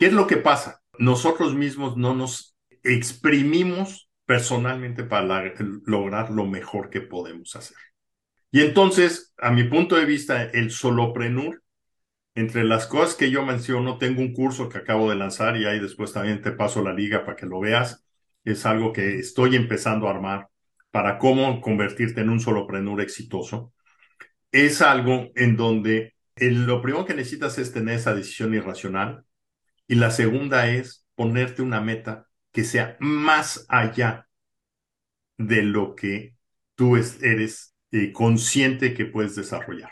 ¿Qué es lo que pasa? Nosotros mismos no nos exprimimos personalmente para lograr lo mejor que podemos hacer. Y entonces, a mi punto de vista, el soloprenur, entre las cosas que yo menciono, tengo un curso que acabo de lanzar y ahí después también te paso la liga para que lo veas. Es algo que estoy empezando a armar para cómo convertirte en un soloprenur exitoso. Es algo en donde lo primero que necesitas es tener esa decisión irracional y la segunda es ponerte una meta que sea más allá de lo que tú eres eh, consciente que puedes desarrollar.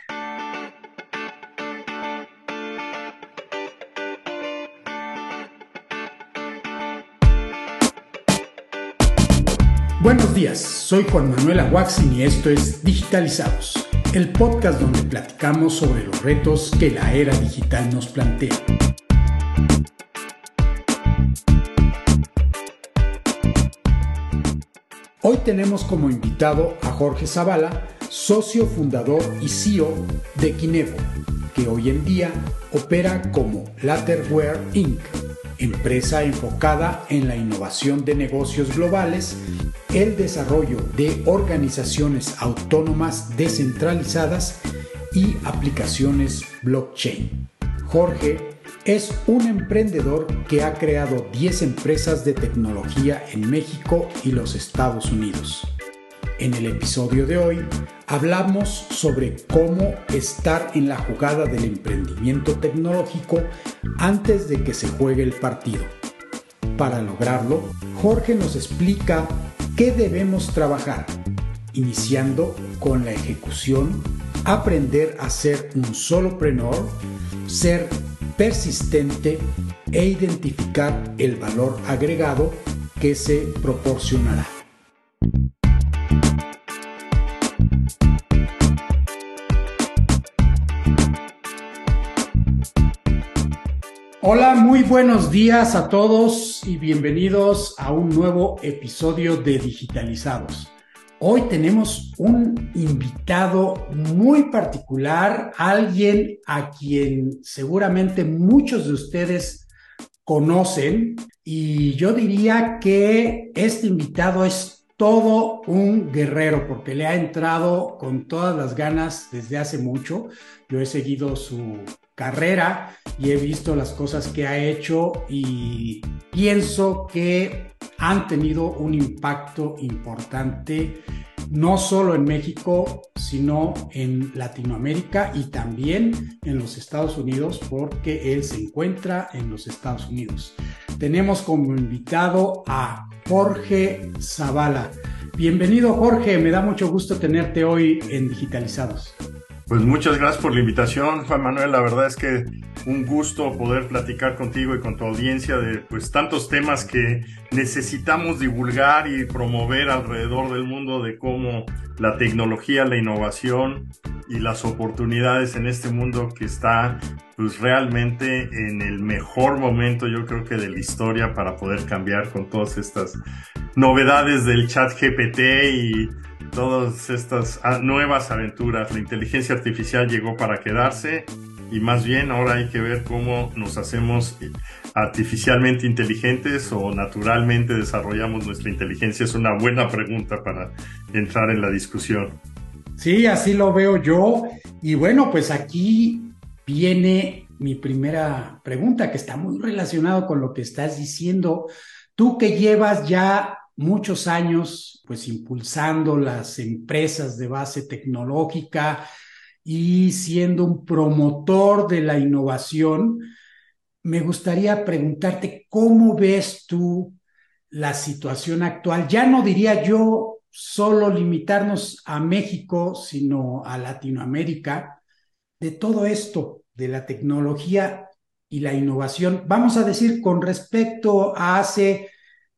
Buenos días, soy Juan Manuel Aguaxin y esto es Digitalizados, el podcast donde platicamos sobre los retos que la era digital nos plantea. Hoy tenemos como invitado a Jorge Zavala, socio fundador y CEO de Kinevo, que hoy en día opera como Latterware Inc., empresa enfocada en la innovación de negocios globales, el desarrollo de organizaciones autónomas descentralizadas y aplicaciones blockchain. Jorge es un emprendedor que ha creado 10 empresas de tecnología en México y los Estados Unidos. En el episodio de hoy hablamos sobre cómo estar en la jugada del emprendimiento tecnológico antes de que se juegue el partido. Para lograrlo, Jorge nos explica qué debemos trabajar, iniciando con la ejecución, aprender a ser un solopreneur, ser persistente e identificar el valor agregado que se proporcionará. Hola, muy buenos días a todos y bienvenidos a un nuevo episodio de Digitalizados. Hoy tenemos un invitado muy particular, alguien a quien seguramente muchos de ustedes conocen y yo diría que este invitado es todo un guerrero porque le ha entrado con todas las ganas desde hace mucho. Yo he seguido su carrera y he visto las cosas que ha hecho y pienso que han tenido un impacto importante no solo en México, sino en Latinoamérica y también en los Estados Unidos, porque él se encuentra en los Estados Unidos. Tenemos como invitado a Jorge Zavala. Bienvenido Jorge, me da mucho gusto tenerte hoy en Digitalizados. Pues muchas gracias por la invitación, Juan Manuel. La verdad es que un gusto poder platicar contigo y con tu audiencia de pues tantos temas que necesitamos divulgar y promover alrededor del mundo de cómo la tecnología, la innovación y las oportunidades en este mundo que está pues realmente en el mejor momento yo creo que de la historia para poder cambiar con todas estas novedades del chat GPT y todas estas ah, nuevas aventuras. La inteligencia artificial llegó para quedarse y más bien ahora hay que ver cómo nos hacemos artificialmente inteligentes o naturalmente desarrollamos nuestra inteligencia. Es una buena pregunta para entrar en la discusión. Sí, así lo veo yo. Y bueno, pues aquí viene mi primera pregunta que está muy relacionado con lo que estás diciendo. Tú que llevas ya muchos años pues impulsando las empresas de base tecnológica y siendo un promotor de la innovación, me gustaría preguntarte cómo ves tú la situación actual. Ya no diría yo solo limitarnos a México, sino a Latinoamérica, de todo esto, de la tecnología y la innovación. Vamos a decir con respecto a hace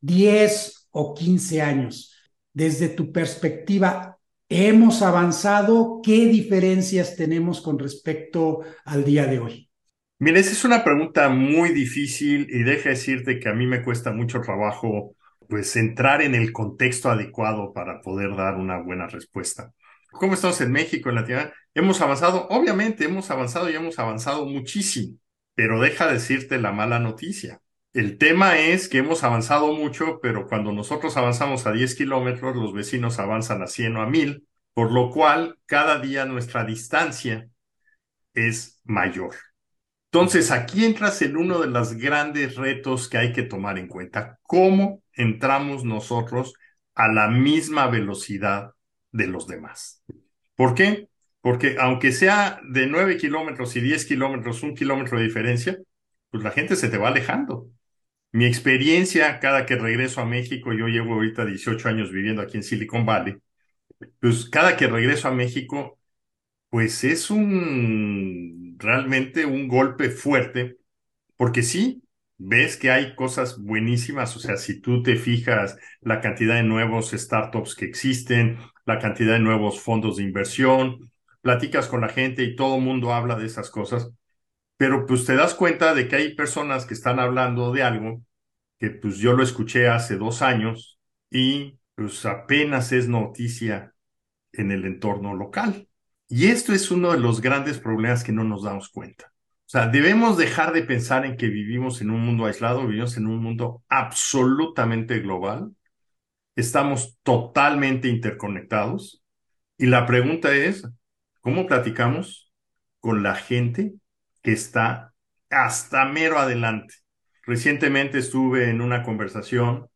10 o 15 años. Desde tu perspectiva, ¿hemos avanzado? ¿Qué diferencias tenemos con respecto al día de hoy? Mira, esa es una pregunta muy difícil y deja decirte que a mí me cuesta mucho trabajo pues entrar en el contexto adecuado para poder dar una buena respuesta. ¿Cómo estamos en México, en Latinoamérica? Hemos avanzado, obviamente hemos avanzado y hemos avanzado muchísimo, pero deja decirte la mala noticia. El tema es que hemos avanzado mucho, pero cuando nosotros avanzamos a 10 kilómetros, los vecinos avanzan a 100 o a 1000, por lo cual cada día nuestra distancia es mayor. Entonces, aquí entras en uno de los grandes retos que hay que tomar en cuenta. ¿Cómo entramos nosotros a la misma velocidad de los demás? ¿Por qué? Porque aunque sea de 9 kilómetros y 10 kilómetros, un kilómetro de diferencia, pues la gente se te va alejando. Mi experiencia cada que regreso a México, yo llevo ahorita 18 años viviendo aquí en Silicon Valley, pues cada que regreso a México, pues es un realmente un golpe fuerte, porque sí, ves que hay cosas buenísimas, o sea, si tú te fijas la cantidad de nuevos startups que existen, la cantidad de nuevos fondos de inversión, platicas con la gente y todo el mundo habla de esas cosas, pero pues te das cuenta de que hay personas que están hablando de algo que pues yo lo escuché hace dos años y pues apenas es noticia en el entorno local. Y esto es uno de los grandes problemas que no nos damos cuenta. O sea, debemos dejar de pensar en que vivimos en un mundo aislado, vivimos en un mundo absolutamente global. Estamos totalmente interconectados. Y la pregunta es, ¿cómo platicamos con la gente que está hasta mero adelante? Recientemente estuve en una conversación,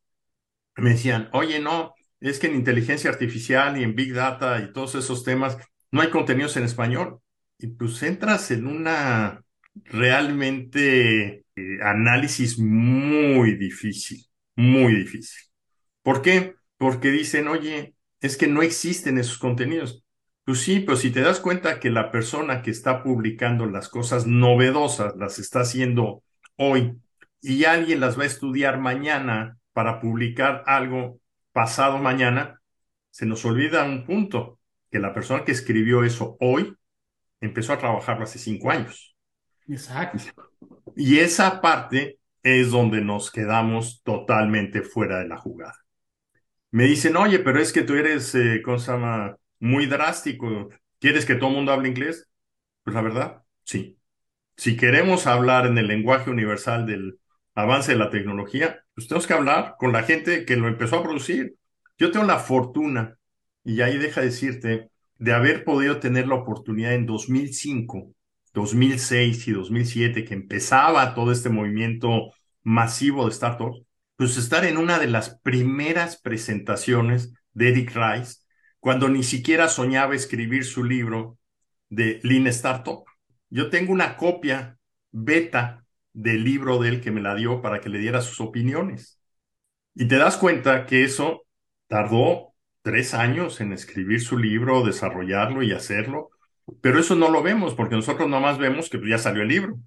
me decían, oye, no, es que en inteligencia artificial y en big data y todos esos temas no hay contenidos en español. Y pues entras en una realmente eh, análisis muy difícil, muy difícil. ¿Por qué? Porque dicen, oye, es que no existen esos contenidos. Pues sí, pero si te das cuenta que la persona que está publicando las cosas novedosas las está haciendo hoy y alguien las va a estudiar mañana para publicar algo pasado mañana, se nos olvida un punto, que la persona que escribió eso hoy empezó a trabajarlo hace cinco años. Exacto. Y esa parte es donde nos quedamos totalmente fuera de la jugada. Me dicen, oye, pero es que tú eres, eh, cosa muy drástico. ¿Quieres que todo el mundo hable inglés? Pues la verdad, sí. Si queremos hablar en el lenguaje universal del avance de la tecnología, pues tenemos que hablar con la gente que lo empezó a producir. Yo tengo la fortuna, y ahí deja decirte, de haber podido tener la oportunidad en 2005, 2006 y 2007, que empezaba todo este movimiento masivo de startups, pues estar en una de las primeras presentaciones de Eric Rice, cuando ni siquiera soñaba escribir su libro de Lean Startup. Yo tengo una copia beta del libro de él que me la dio para que le diera sus opiniones. Y te das cuenta que eso tardó tres años en escribir su libro, desarrollarlo y hacerlo, pero eso no lo vemos porque nosotros nomás vemos que ya salió el libro,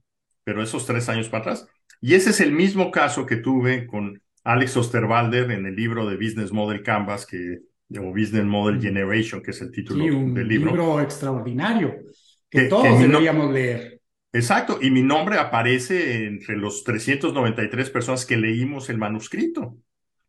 pero esos tres años para atrás. Y ese es el mismo caso que tuve con Alex Osterwalder en el libro de Business Model Canvas, que, o Business Model Generation, que es el título del libro. Un libro extraordinario que, todos deberíamos leer. Exacto, y mi nombre aparece entre los 393 personas que leímos el manuscrito.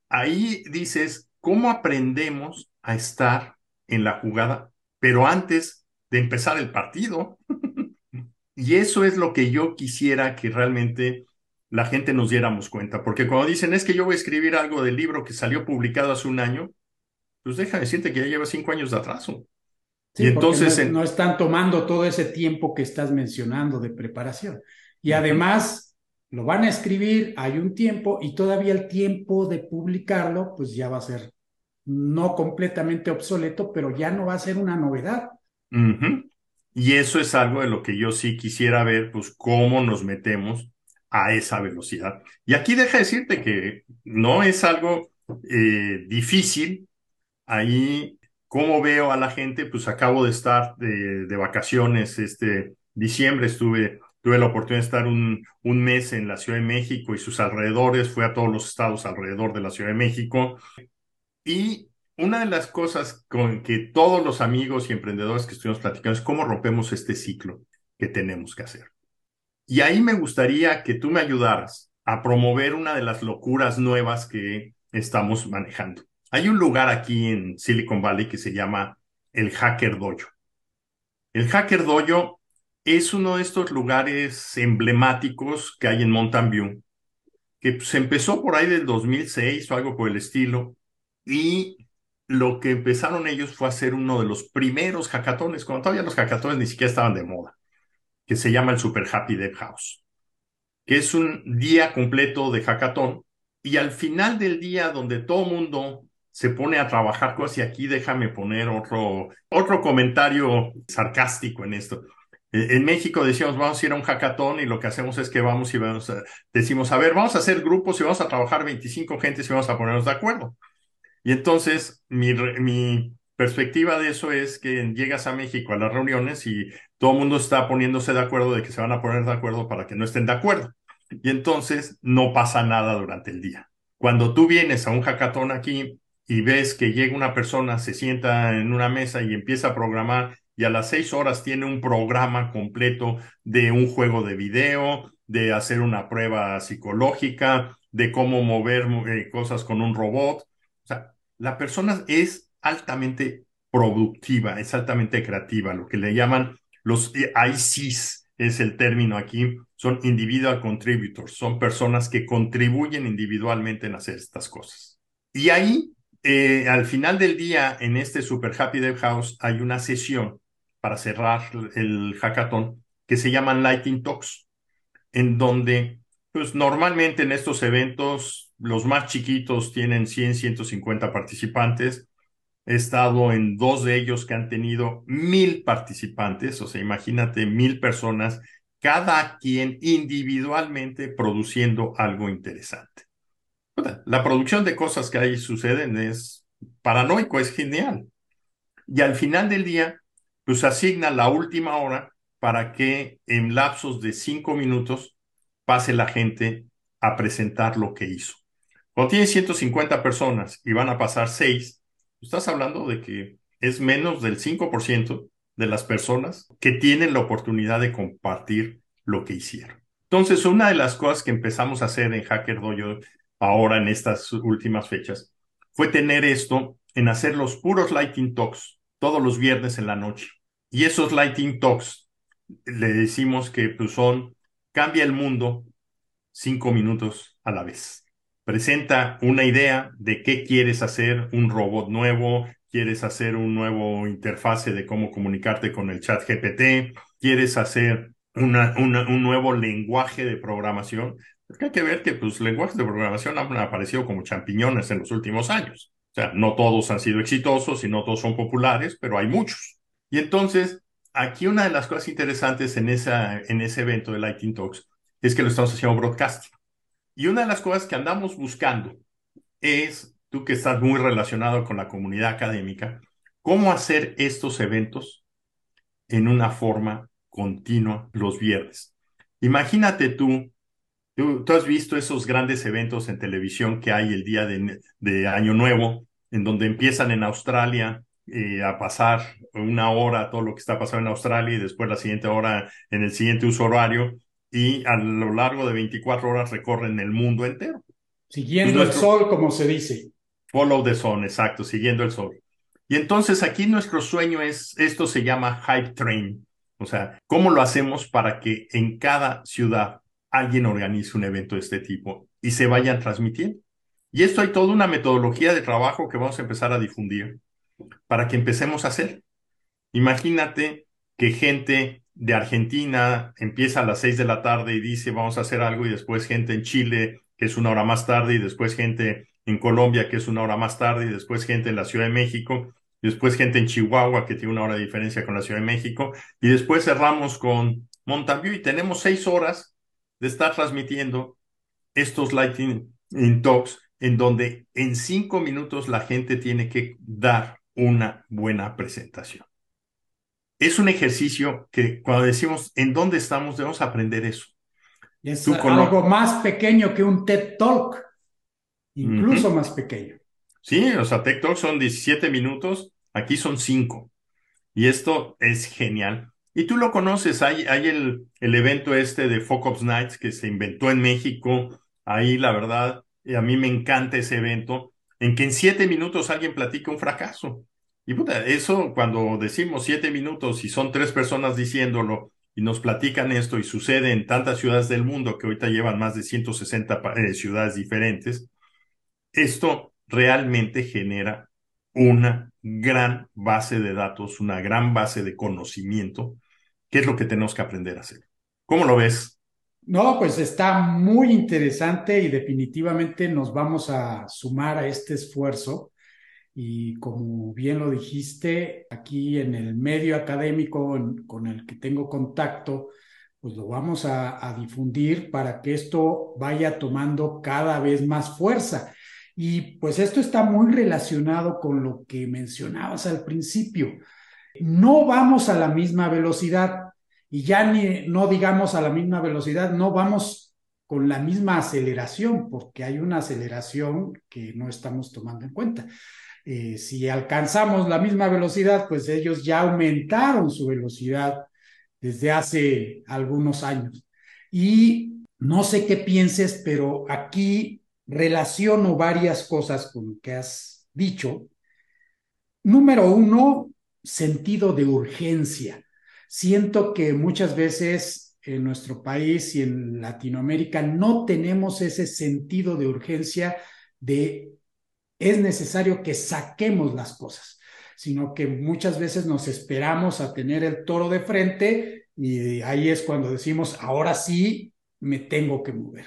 Ahí dices, ¿cómo aprendemos a estar en la jugada, pero antes de empezar el partido? y eso es lo que yo quisiera que realmente la gente nos diéramos cuenta, porque cuando dicen, es que yo voy a escribir algo del libro que salió publicado hace un año, pues deja decirte que ya lleva cinco años de atraso y entonces no, están tomando todo ese tiempo que estás mencionando de preparación. Y además lo van a escribir, hay un tiempo y todavía el tiempo de publicarlo, pues ya va a ser no completamente obsoleto, pero ya no va a ser una novedad. Y eso es algo de lo que yo sí quisiera ver, pues cómo nos metemos a esa velocidad. Y aquí deja decirte que no es algo eh, difícil. Ahí ¿Cómo veo a la gente? Pues acabo de estar de, vacaciones este diciembre, estuve, tuve la oportunidad de estar un, un, mes en la Ciudad de México y sus alrededores, fui a todos los estados alrededor de la Ciudad de México. Y una de las cosas con que todos los amigos y emprendedores que estuvimos platicando es cómo rompemos este ciclo que tenemos que hacer. Y ahí me gustaría que tú me ayudaras a promover una de las locuras nuevas que estamos manejando. Hay un lugar aquí en Silicon Valley que se llama el Hacker Dojo. El Hacker Dojo es uno de estos lugares emblemáticos que hay en Mountain View, que se pues, empezó por ahí del 2006 o algo por el estilo, y lo que empezaron ellos fue a hacer uno de los primeros hackatones, cuando todavía los hackatones ni siquiera estaban de moda, que se llama el Super Happy Dev House, que es un día completo de hackathon, y al final del día donde todo mundo se pone a trabajar cosas, y aquí déjame poner otro, otro comentario sarcástico en esto. Eh, en México decíamos, vamos a ir a un hackathon y lo que hacemos es que vamos y vamos a, decimos, a ver, vamos a hacer grupos y vamos a trabajar 25 gentes y vamos a ponernos de acuerdo. Y entonces mi, mi perspectiva de eso es que llegas a México a las reuniones y todo el mundo está poniéndose de acuerdo de que se van a poner de acuerdo para que no estén de acuerdo. Y entonces no pasa nada durante el día. Cuando tú vienes a un hackathon aquí y ves que llega una persona, se sienta en una mesa y empieza a programar y a las seis horas tiene un programa completo de un juego de video, de hacer una prueba psicológica, de cómo mover eh, cosas con un robot. O sea, la persona es altamente productiva, es altamente creativa, lo que le llaman los ICs, es el término aquí, son individual contributors, son personas que contribuyen individualmente en hacer estas cosas. Y ahí, eh, al final del día, en este Super Happy Dev House, hay una sesión para cerrar el hackathon, que se llaman Lighting Talks, en donde, pues normalmente en estos eventos, los más chiquitos tienen 100, 150 participantes. He estado en dos de ellos que han tenido mil participantes, o sea, imagínate mil personas, cada quien individualmente produciendo algo interesante. La producción de cosas que ahí suceden es paranoico, es genial. Y al final del día, pues asigna la última hora para que en lapsos de cinco minutos pase la gente a presentar lo que hizo. Cuando tienes 150 personas y van a pasar seis, estás hablando de que es menos del 5% de las personas que tienen la oportunidad de compartir lo que hicieron. Entonces, una de las cosas que empezamos a hacer en Hacker Dojo ahora en estas últimas fechas fue tener esto en hacer los puros Lighting Talks todos los viernes en la noche. Y esos Lighting Talks le decimos que pues, son cambia el mundo cinco minutos a la vez. Presenta una idea de qué quieres hacer, un robot nuevo, quieres hacer un nuevo interfase de cómo comunicarte con el chat GPT, quieres hacer una, un nuevo lenguaje de programación. Porque hay que ver que pues, lenguajes de programación han aparecido como champiñones en los últimos años. O sea, no todos han sido exitosos y no todos son populares, pero hay muchos. Y entonces, aquí una de las cosas interesantes en, esa, en ese evento de Lighting Talks es que lo estamos haciendo broadcasting. Y una de las cosas que andamos buscando es, tú que estás muy relacionado con la comunidad académica, cómo hacer estos eventos en una forma continua los viernes. Imagínate tú, tú, has visto esos grandes eventos en televisión que hay el día de, de Año Nuevo, en donde empiezan en Australia eh, a pasar una hora todo lo que está pasando en Australia y después la siguiente hora en el siguiente uso horario y a lo largo de 24 horas recorren el mundo entero. Siguiendo el sol, como se dice. Follow the sun, exacto, siguiendo el sol. Y entonces aquí nuestro sueño es, esto se llama Hype Train. O sea, ¿cómo lo hacemos para que en cada ciudad alguien organice un evento de este tipo y se vayan transmitiendo? Y esto hay toda una metodología de trabajo que vamos a empezar a difundir para que empecemos a hacer. Imagínate que gente de Argentina empieza a las seis de la tarde y dice vamos a hacer algo y después gente en Chile que es una hora más tarde y después gente en Colombia que es una hora más tarde y después gente en la Ciudad de México y después gente en Chihuahua que tiene una hora de diferencia con la Ciudad de México y después cerramos con Montaviu y tenemos seis horas de estar transmitiendo estos Lightning Talks en donde en cinco minutos la gente tiene que dar una buena presentación. Es un ejercicio que cuando decimos en dónde estamos, debemos aprender eso. Es algo más pequeño que un TED Talk, incluso más pequeño. Sí, o sea, TED Talk son 17 minutos, aquí son 5. Y esto es genial. Y tú lo conoces, hay, el, el evento este de Focus Nights que se inventó en México. Ahí, la verdad, a mí me encanta ese evento en que en siete minutos alguien platica un fracaso. Y puta, eso cuando decimos siete minutos y son tres personas diciéndolo y nos platican esto y sucede en tantas ciudades del mundo que ahorita llevan más de 160 eh, ciudades diferentes, esto realmente genera una gran base de datos, una gran base de conocimiento, que es lo que tenemos que aprender a hacer. ¿Cómo lo ves? No, pues está muy interesante y definitivamente nos vamos a sumar a este esfuerzo. Y como bien lo dijiste, aquí en el medio académico con el que tengo contacto, pues lo vamos a difundir para que esto vaya tomando cada vez más fuerza. Y pues esto está muy relacionado con lo que mencionabas al principio. No vamos a la misma velocidad y ya ni, no digamos a la misma velocidad, no vamos con la misma aceleración, porque hay una aceleración que no estamos tomando en cuenta. Eh, si alcanzamos la misma velocidad, pues ellos ya aumentaron su velocidad desde hace algunos años. Y no sé qué pienses, pero aquí relaciono varias cosas con lo que has dicho. Número uno, sentido de urgencia. Siento que muchas veces en nuestro país y en Latinoamérica no tenemos ese sentido de urgencia de es necesario que saquemos las cosas, sino que muchas veces nos esperamos a tener el toro de frente y ahí es cuando decimos, ahora sí me tengo que mover.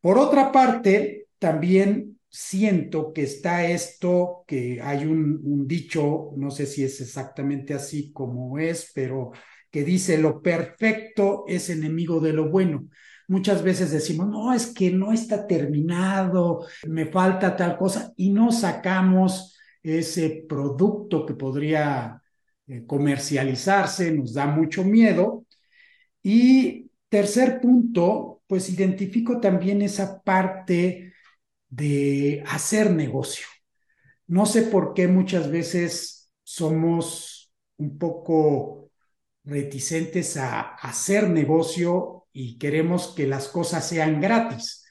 Por otra parte, también siento que está esto, que hay un, dicho, no sé si es exactamente así como es, pero que dice, lo perfecto es enemigo de lo bueno. Muchas veces decimos, no, es que no está terminado, me falta tal cosa, y no sacamos ese producto que podría eh, comercializarse, nos da mucho miedo. Y tercer punto, pues identifico también esa parte de hacer negocio. No sé por qué muchas veces somos un poco reticentes a hacer negocio y queremos que las cosas sean gratis.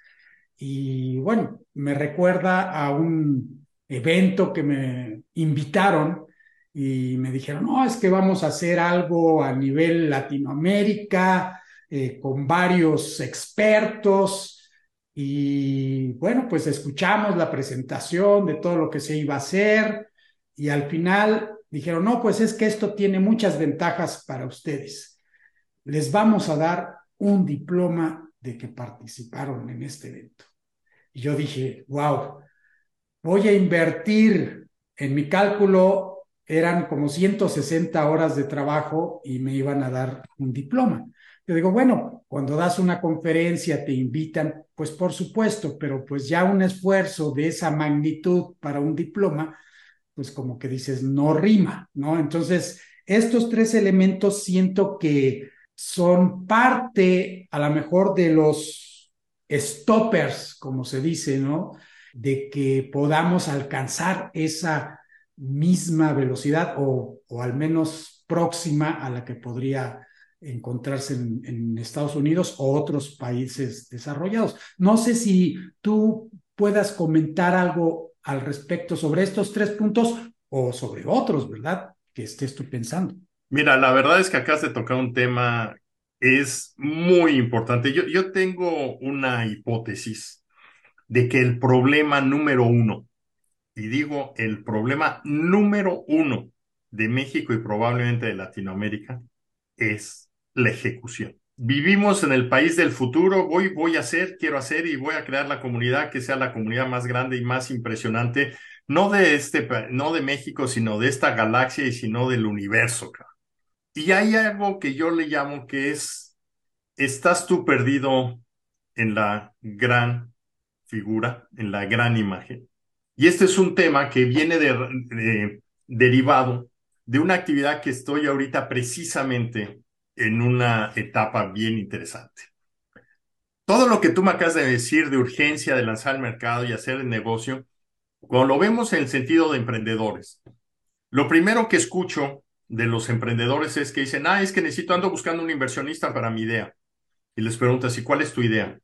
Y bueno, me recuerda a un evento que me invitaron y me dijeron, no, es que vamos a hacer algo a nivel Latinoamérica, eh, con varios expertos y bueno, pues escuchamos la presentación de todo lo que se iba a hacer y al final dijeron, no, pues es que esto tiene muchas ventajas para ustedes. Les vamos a dar un diploma de que participaron en este evento. Y yo dije, wow, voy a invertir en mi cálculo, eran como 160 horas de trabajo y me iban a dar un diploma. Yo digo, bueno, cuando das una conferencia te invitan, pues por supuesto, pero pues ya un esfuerzo de esa magnitud para un diploma, pues como que dices, no rima, ¿no? Entonces, estos tres elementos siento que son parte a lo mejor de los stoppers, como se dice, ¿no? De que podamos alcanzar esa misma velocidad o, o al menos próxima a la que podría encontrarse en, Estados Unidos o otros países desarrollados. No sé si tú puedas comentar algo al respecto sobre estos tres puntos o sobre otros, ¿verdad? Que estés tú pensando. Mira, la verdad es que acá de tocar un tema es muy importante. Yo, yo tengo una hipótesis de que el problema número uno, y digo el problema número uno de México y probablemente de Latinoamérica, es la ejecución. Vivimos en el país del futuro, voy, voy a hacer, quiero hacer y voy a crear la comunidad que sea la comunidad más grande y más impresionante, no de este, no de México, sino de esta galaxia y sino del universo. Y hay algo que yo le llamo que es, estás tú perdido en la gran figura, en la gran imagen. Y este es un tema que viene de, derivado de una actividad que estoy ahorita precisamente en una etapa bien interesante. Todo lo que tú me acabas de decir de urgencia de lanzar el mercado y hacer el negocio, cuando lo vemos en el sentido de emprendedores, lo primero que escucho de los emprendedores es que dicen, ah, es que necesito, ando buscando un inversionista para mi idea. Y les preguntas, ¿y cuál es tu idea?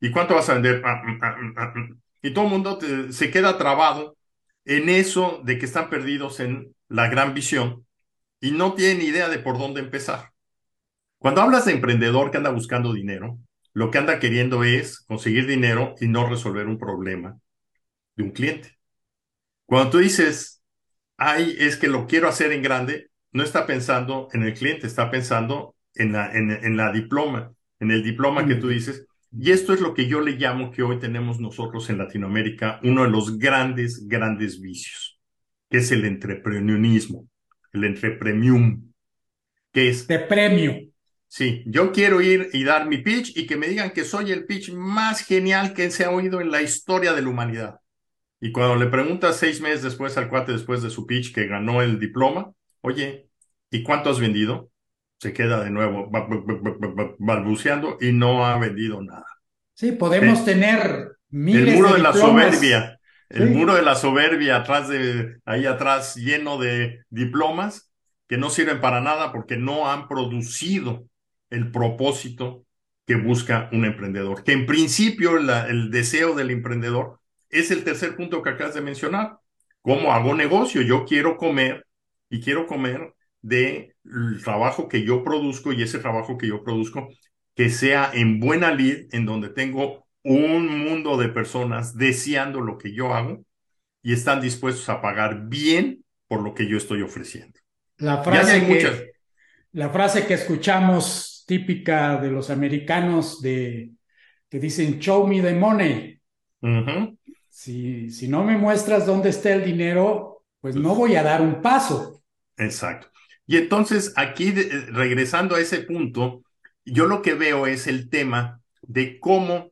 ¿Y cuánto vas a vender? Y todo el mundo se queda trabado en eso de que están perdidos en la gran visión y no tiene ni idea de por dónde empezar. Cuando hablas de emprendedor que anda buscando dinero, lo que anda queriendo es conseguir dinero y no resolver un problema de un cliente. Cuando tú dices, ay, es que lo quiero hacer en grande, no está pensando en el cliente, está pensando en la, en, la diploma, en el diploma que tú dices. Y esto es lo que yo le llamo que hoy tenemos nosotros en Latinoamérica, uno de los grandes, grandes vicios, que es el entrepreneurnismo, el entrepremium, que es... De premio. Sí, yo quiero ir y dar mi pitch y que me digan que soy el pitch más genial que se ha oído en la historia de la humanidad. Y cuando le preguntas seis meses después al cuate, después de su pitch que ganó el diploma, oye, ¿y cuánto has vendido? Se queda de nuevo balbuceando y no ha vendido nada. Sí, podemos tener miles El muro de, la soberbia, el muro de la soberbia atrás de, ahí atrás lleno de diplomas que no sirven para nada porque no han producido el propósito que busca un emprendedor. Que en principio el deseo del emprendedor es el tercer punto que acabas de mencionar. ¿Cómo hago negocio? Yo quiero comer y quiero comer del trabajo que yo produzco y ese trabajo que yo produzco que sea en buena lid, en donde tengo un mundo de personas deseando lo que yo hago y están dispuestos a pagar bien por lo que yo estoy ofreciendo. La frase, que, la frase que escuchamos típica de los americanos de que dicen show me the money. si, si no me muestras dónde está el dinero, pues no voy a dar un paso. Exacto. Y entonces aquí, regresando a ese punto, yo lo que veo es el tema de cómo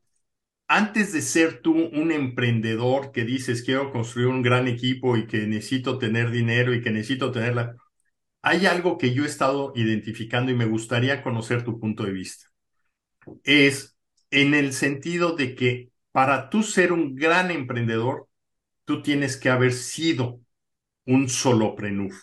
antes de ser tú un emprendedor que dices quiero construir un gran equipo y que necesito tener dinero y que necesito tenerla, hay algo que yo he estado identificando y me gustaría conocer tu punto de vista. Es en el sentido de que para tú ser un gran emprendedor, tú tienes que haber sido un soloprenur.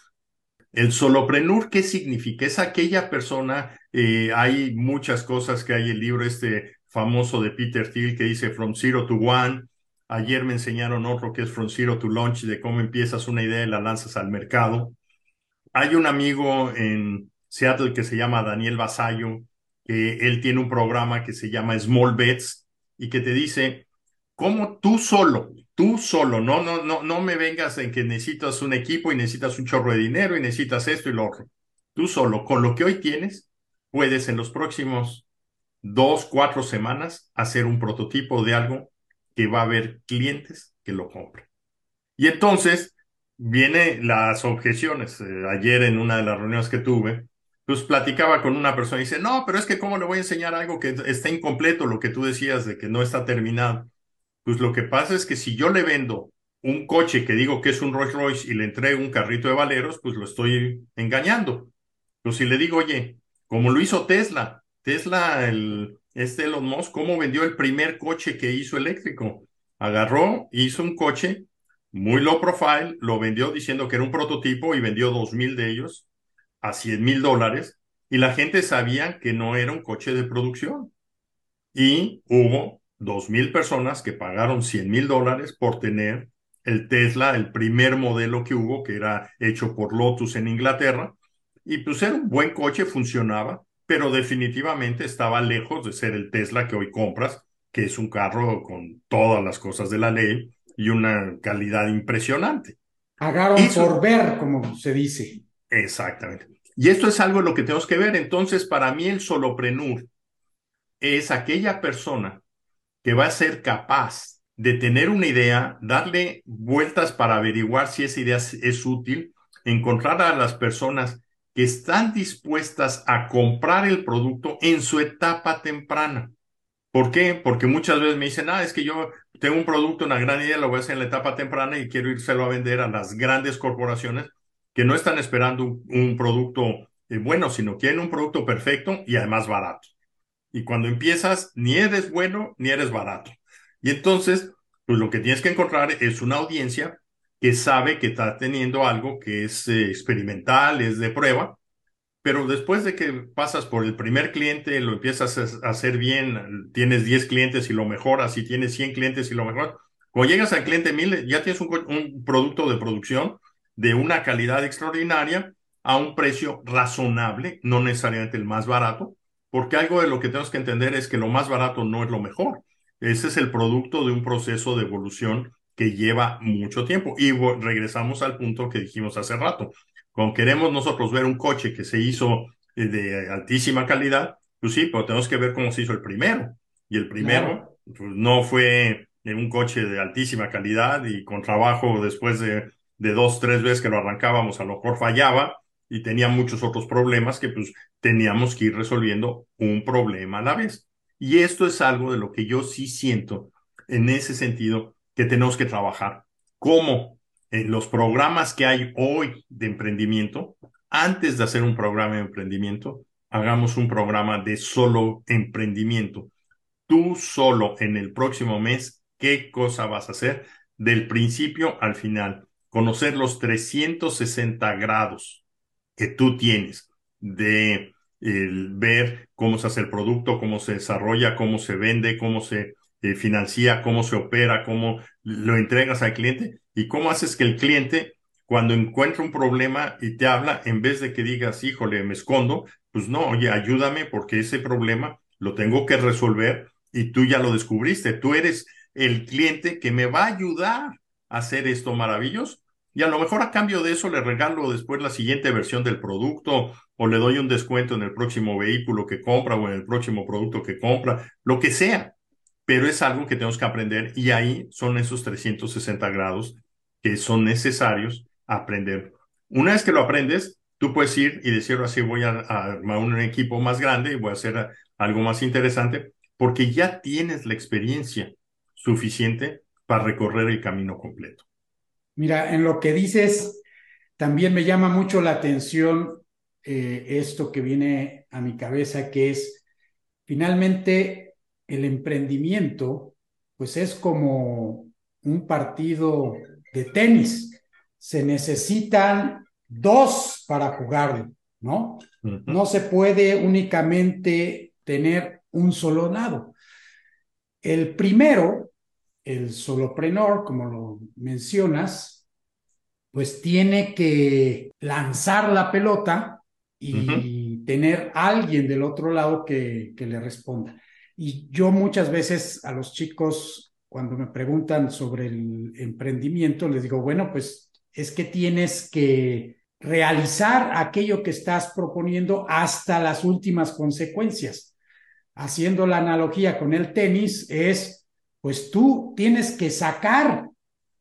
El soloprenur, ¿qué significa? Es aquella persona, eh, hay muchas cosas que hay el libro este famoso de Peter Thiel que dice From Zero to One. Ayer me enseñaron otro que es From Zero to Launch, de cómo empiezas una idea y la lanzas al mercado. Hay un amigo en Seattle que se llama Daniel Basayo, que él tiene un programa que se llama Small Bets y que te dice cómo tú solo, tú solo, no, no, no, no me vengas en que necesitas un equipo y necesitas un chorro de dinero y necesitas esto y lo otro. Tú solo, con lo que hoy tienes, puedes en los próximos dos, cuatro semanas hacer un prototipo de algo que va a haber clientes que lo compren. Y entonces, viene las objeciones. Eh, ayer en una de las reuniones que tuve, pues platicaba con una persona y dice, no, pero es que cómo le voy a enseñar algo que está incompleto, lo que tú decías de que no está terminado. Pues lo que pasa es que si yo le vendo un coche que digo que es un Rolls Royce y le entrego un carrito de valeros, pues lo estoy engañando. Pues si le digo, oye, como lo hizo Tesla, Tesla, el, este Elon Musk, ¿cómo vendió el primer coche que hizo eléctrico? Agarró, hizo un coche muy low profile, lo vendió diciendo que era un prototipo y vendió dos mil de ellos a 100 mil dólares y la gente sabía que no era un coche de producción. Y hubo dos mil personas que pagaron 100 mil dólares por tener el Tesla, el primer modelo que hubo, que era hecho por Lotus en Inglaterra. Y pues era un buen coche, funcionaba, pero definitivamente estaba lejos de ser el Tesla que hoy compras, que es un carro con todas las cosas de la ley y una calidad impresionante. Hagaron por ver, como se dice. Exactamente. Y esto es algo en lo que tenemos que ver. Entonces, para mí el soloprenur es aquella persona que va a ser capaz de tener una idea, darle vueltas para averiguar si esa idea es útil, encontrar a las personas que están dispuestas a comprar el producto en su etapa temprana. ¿Por qué? Porque muchas veces me dicen, ah, es que yo tengo un producto, una gran idea, lo voy a hacer en la etapa temprana y quiero írselo a vender a las grandes corporaciones que no están esperando un, producto eh, bueno, sino quieren un producto perfecto y además barato. Y cuando empiezas, ni eres bueno ni eres barato. Y entonces, pues lo que tienes que encontrar es una audiencia que sabe que está teniendo algo que es eh, experimental, es de prueba, pero después de que pasas por el primer cliente, lo empiezas a hacer bien, tienes 10 clientes y lo mejoras, y tienes 100 clientes y lo mejoras, cuando llegas al cliente 1000, ya tienes un, producto de producción de una calidad extraordinaria, a un precio razonable, no necesariamente el más barato, porque algo de lo que tenemos que entender es que lo más barato no es lo mejor. Ese es el producto de un proceso de evolución que lleva mucho tiempo. Y regresamos al punto que dijimos hace rato. Cuando queremos nosotros ver un coche que se hizo eh, de altísima calidad, pues sí, pero tenemos que ver cómo se hizo el primero. Y el primero pues, no fue un coche de altísima calidad y con trabajo después de, de dos, tres veces que lo arrancábamos, a lo mejor fallaba y tenía muchos otros problemas que pues teníamos que ir resolviendo un problema a la vez. Y esto es algo de lo que yo sí siento en ese sentido que tenemos que trabajar. ¿Cómo? En los programas que hay hoy de emprendimiento, antes de hacer un programa de emprendimiento, hagamos un programa de solo emprendimiento. Tú solo en el próximo mes, ¿qué cosa vas a hacer? Del principio al final. Conocer los 360 grados que tú tienes de ver cómo se hace el producto, cómo se desarrolla, cómo se vende, cómo se eh, financia, cómo se opera, cómo lo entregas al cliente y cómo haces que el cliente cuando encuentra un problema y te habla, en vez de que digas, híjole, me escondo, pues no, oye, ayúdame porque ese problema lo tengo que resolver y tú ya lo descubriste. Tú eres el cliente que me va a ayudar a hacer esto maravilloso. Y a lo mejor a cambio de eso le regalo después la siguiente versión del producto o le doy un descuento en el próximo vehículo que compra o en el próximo producto que compra, lo que sea pero es algo que tenemos que aprender y ahí son esos 360 grados que son necesarios aprender. Una vez que lo aprendes, tú puedes ir y decir así, voy a, armar un equipo más grande y voy a hacer algo más interesante, porque ya tienes la experiencia suficiente para recorrer el camino completo. Mira, en lo que dices, también me llama mucho la atención eh, esto que viene a mi cabeza, que es finalmente el emprendimiento, pues es como un partido de tenis. Se necesitan dos para jugarlo, ¿no? No se puede únicamente tener un solo lado. El primero, el soloprenor, como lo mencionas, pues tiene que lanzar la pelota y tener alguien del otro lado que, que le responda. Y yo muchas veces a los chicos, cuando me preguntan sobre el emprendimiento, les digo, bueno, pues es que tienes que realizar aquello que estás proponiendo hasta las últimas consecuencias. Haciendo la analogía con el tenis, es, pues tú tienes que sacar,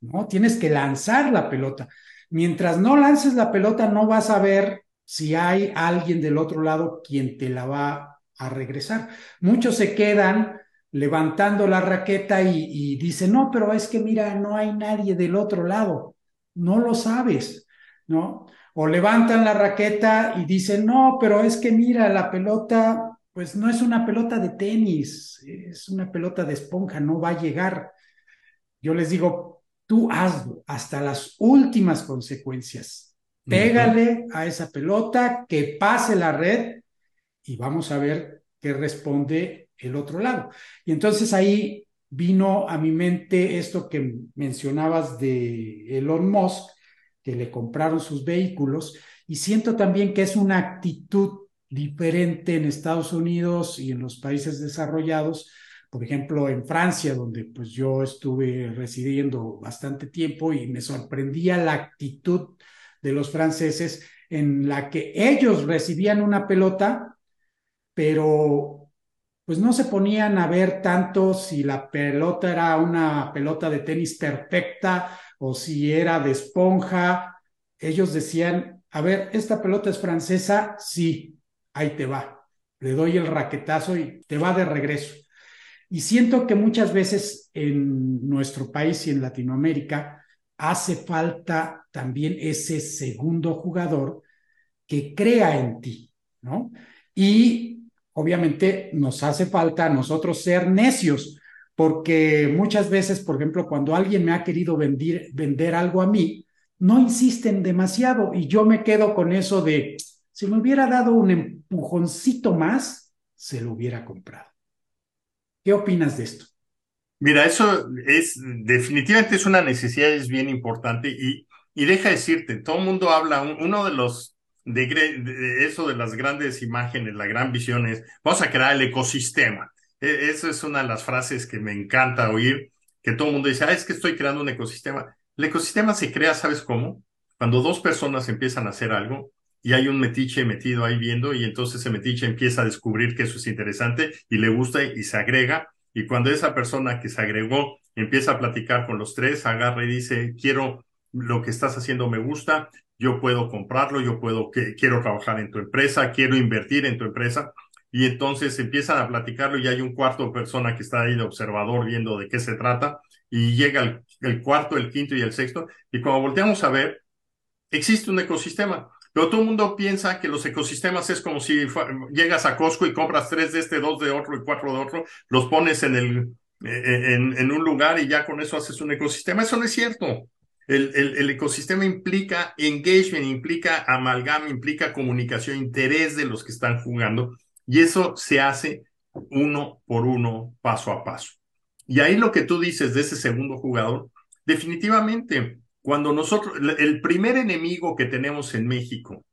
¿no? Tienes que lanzar la pelota. Mientras no lances la pelota, no vas a ver si hay alguien del otro lado quien te la va a regresar. Muchos se quedan levantando la raqueta y, dicen, no, pero es que mira, no hay nadie del otro lado. No lo sabes, ¿no? O levantan la raqueta y dicen, no, pero es que mira, la pelota, pues no es una pelota de tenis, es una pelota de esponja, no va a llegar. Yo les digo, tú hazlo hasta las últimas consecuencias. Pégale a esa pelota, que pase la red y vamos a ver qué responde el otro lado. Y entonces ahí vino a mi mente esto que mencionabas de Elon Musk, que le compraron sus vehículos, y siento también que es una actitud diferente en Estados Unidos y en los países desarrollados, por ejemplo, en Francia, donde pues yo estuve residiendo bastante tiempo y me sorprendía la actitud de los franceses en la que ellos recibían una pelota pero pues no se ponían a ver tanto si la pelota era una pelota de tenis perfecta o si era de esponja. Ellos decían, a ver, esta pelota es francesa, sí, ahí te va. Le doy el raquetazo y te va de regreso. Y siento que muchas veces en nuestro país y en Latinoamérica hace falta también ese segundo jugador que crea en ti, ¿no? Y obviamente nos hace falta a nosotros ser necios, porque muchas veces, por ejemplo, cuando alguien me ha querido vender, algo a mí, no insisten demasiado y yo me quedo con eso de, si me hubiera dado un empujoncito más, se lo hubiera comprado. ¿Qué opinas de esto? Mira, eso es definitivamente es una necesidad, es bien importante y, y deja decirte, todo el mundo habla, uno de los de, eso de las grandes imágenes, la gran visión es, vamos a crear el ecosistema. E, esa es una de las frases que me encanta oír, que todo el mundo dice, ah, es que estoy creando un ecosistema. El ecosistema se crea, ¿sabes cómo? Cuando dos personas empiezan a hacer algo y hay un metiche metido ahí viendo y entonces ese metiche empieza a descubrir que eso es interesante y le gusta y se agrega. Y cuando esa persona que se agregó empieza a platicar con los tres, agarra y dice, quiero lo que estás haciendo me gusta, yo puedo comprarlo, yo puedo, quiero trabajar en tu empresa, quiero invertir en tu empresa. Y entonces empiezan a platicarlo y hay un cuarto persona que está ahí de observador viendo de qué se trata y llega el, cuarto, el quinto y el sexto. Y cuando volteamos a ver, existe un ecosistema. Pero todo el mundo piensa que los ecosistemas es como si llegas a Costco y compras tres de este, dos de otro y cuatro de otro, los pones en, el, eh, en, en un lugar y ya con eso haces un ecosistema. Eso no es cierto. El, ecosistema implica engagement, implica amalgama, implica comunicación, interés de los que están jugando y eso se hace uno por uno, paso a paso. Y ahí lo que tú dices de ese segundo jugador, definitivamente, cuando nosotros, el primer enemigo que tenemos en México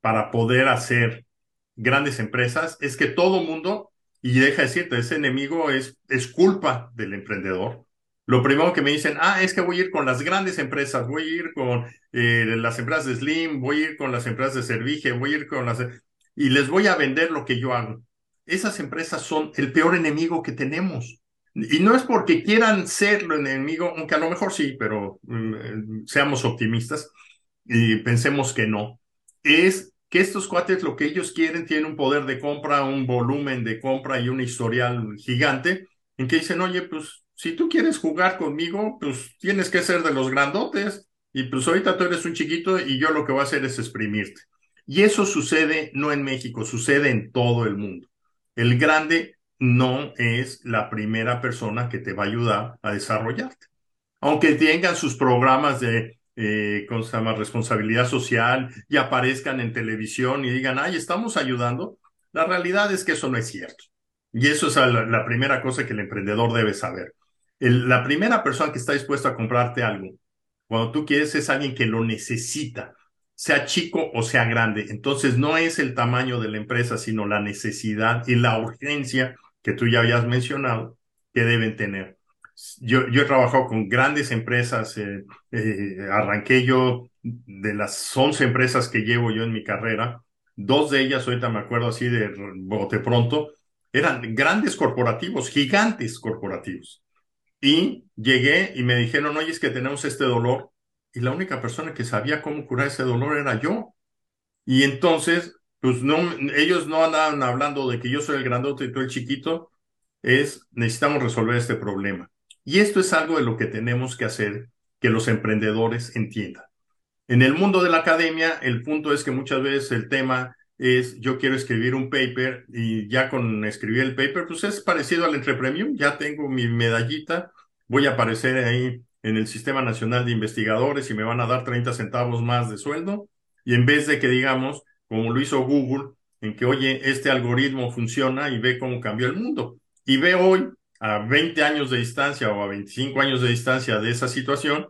para poder hacer grandes empresas es que todo mundo, y deja de decirte, ese enemigo es, es culpa del emprendedor, lo primero que me dicen, ah, es que voy a ir con las grandes empresas, voy a ir con eh, las empresas de Slim, voy a ir con las empresas de Servige, voy a ir con las... y les voy a vender lo que yo hago. Esas empresas son el peor enemigo que tenemos. Y no es porque quieran ser lo enemigo, aunque a lo mejor sí, pero mm, seamos optimistas y pensemos que no. Es que estos cuates lo que ellos quieren tienen un poder de compra, un volumen de compra y un historial gigante, en que dicen, oye, pues si tú quieres jugar conmigo, pues tienes que ser de los grandotes y pues ahorita tú eres un chiquito y yo lo que voy a hacer es exprimirte. Y eso sucede no en México, sucede en todo el mundo. El grande no es la primera persona que te va a ayudar a desarrollarte. Aunque tengan sus programas de eh, ¿cómo se llama? responsabilidad social y aparezcan en televisión y digan, ay, estamos ayudando, la realidad es que eso no es cierto. Y eso es la primera cosa que el emprendedor debe saber la primera persona que está dispuesta a comprarte algo, cuando tú quieres, es alguien que lo necesita, sea chico o sea grande. Entonces no es el tamaño de la empresa, sino la necesidad y la urgencia que tú ya habías mencionado que deben tener. Yo, he trabajado con grandes empresas, eh, eh, arranqué yo de las 11 empresas que llevo yo en mi carrera, dos de ellas, ahorita me acuerdo así de bote pronto, eran grandes corporativos, gigantes corporativos. Y llegué y me dijeron, oye, es que tenemos este dolor. Y la única persona que sabía cómo curar ese dolor era yo. Y entonces, pues no, ellos no andaban hablando de que yo soy el grandote y tú el chiquito. Es, necesitamos resolver este problema. Y esto es algo de lo que tenemos que hacer que los emprendedores entiendan. En el mundo de la academia, el punto es que muchas veces el tema es yo quiero escribir un paper y ya con escribir el paper, pues es parecido al Entrepremium, ya tengo mi medallita, voy a aparecer ahí en el Sistema Nacional de Investigadores y me van a dar 30 centavos más de sueldo. Y en vez de que digamos, como lo hizo Google, en que, oye, este algoritmo funciona y ve cómo cambió el mundo. Y ve hoy, a 20 años de distancia o a 25 años de distancia de esa situación,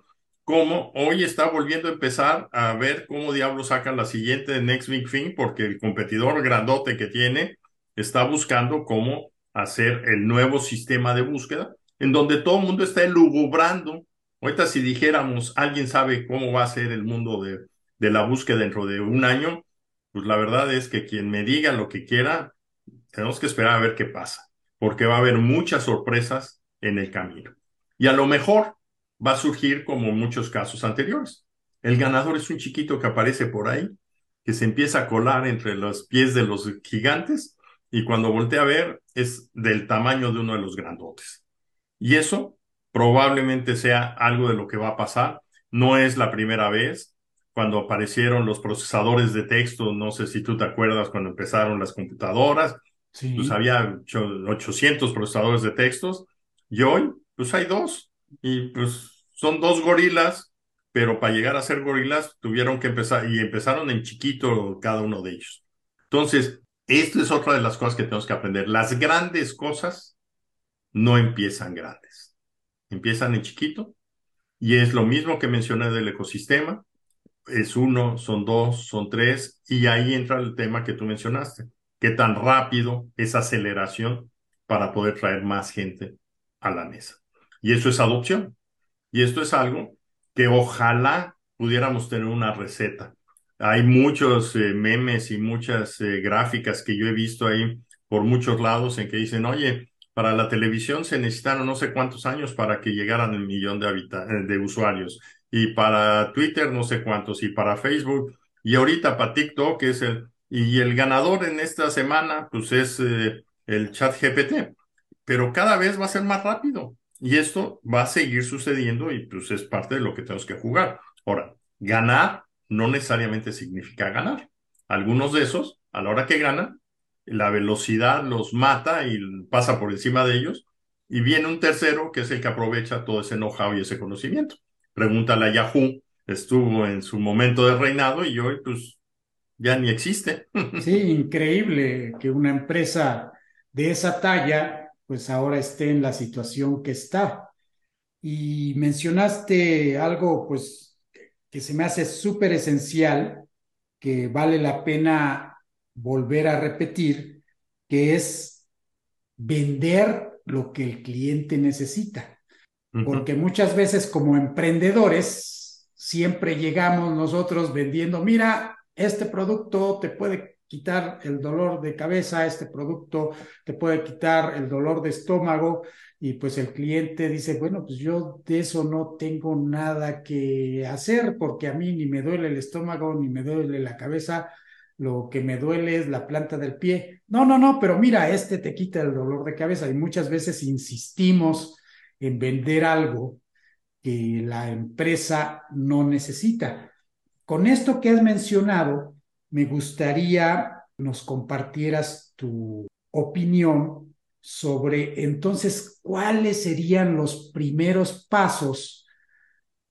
cómo hoy está volviendo a empezar a ver cómo diablos sacan la siguiente Next Big Thing, porque el competidor grandote que tiene está buscando cómo hacer el nuevo sistema de búsqueda, en donde todo el mundo está elugubrando. Ahorita si dijéramos, alguien sabe cómo va a ser el mundo de, de la búsqueda dentro de un año, pues la verdad es que quien me diga lo que quiera, tenemos que esperar a ver qué pasa, porque va a haber muchas sorpresas en el camino. Y a lo mejor va a surgir como muchos casos anteriores. El ganador es un chiquito que aparece por ahí, que se empieza a colar entre los pies de los gigantes y cuando voltea a ver es del tamaño de uno de los grandotes. Y eso probablemente sea algo de lo que va a pasar. No es la primera vez cuando aparecieron los procesadores de texto, no sé si tú te acuerdas cuando empezaron las computadoras, pues había 800 procesadores de textos y hoy pues hay dos y pues son dos gorilas, pero para llegar a ser gorilas tuvieron que empezar y empezaron en chiquito cada uno de ellos. Entonces, esto es otra de las cosas que tenemos que aprender. Las grandes cosas no empiezan grandes, empiezan en chiquito y es lo mismo que mencioné del ecosistema. es uno, son dos, son tres, y ahí entra el tema que tú mencionaste. ¿Qué tan rápido es aceleración para poder traer más gente a la mesa? Y eso es adopción. Y esto es algo que ojalá pudiéramos tener una receta. Hay muchos eh, memes y muchas eh, gráficas que yo he visto ahí por muchos lados en que dicen, oye, para la televisión se necesitaron no sé cuántos años para que llegaran el millón de, eh, de usuarios y para Twitter no sé cuántos, y para Facebook, y ahorita para TikTok es el, y el ganador en esta semana, pues es el chat GPT, pero cada vez va a ser más rápido, y esto va a seguir sucediendo y pues es parte de lo que tenemos que jugar. Ahora, ganar no necesariamente significa ganar. Algunos de esos, a la hora que ganan, la velocidad los mata y pasa por encima de ellos, y viene un tercero que es el que aprovecha todo ese know-how y ese conocimiento. Pregúntale a Yahoo, estuvo en su momento de reinado y hoy pues ya ni existe. Sí, increíble que una empresa de esa talla pues ahora esté en la situación que está. Y mencionaste algo pues que se me hace súper esencial, que vale la pena volver a repetir, que es vender lo que el cliente necesita porque muchas veces como emprendedores siempre llegamos nosotros vendiendo, mira, este producto te puede quitar el dolor de cabeza, este producto te puede quitar el dolor de estómago y pues el cliente dice, bueno, pues yo de eso no tengo nada que hacer porque a mí ni me duele el estómago ni me duele la cabeza, lo que me duele es la planta del pie. No, no, no, pero mira, este te quita el dolor de cabeza y muchas veces insistimos en vender algo que la empresa no necesita. Con esto que has mencionado, me gustaría nos compartieras tu opinión sobre entonces cuáles serían los primeros pasos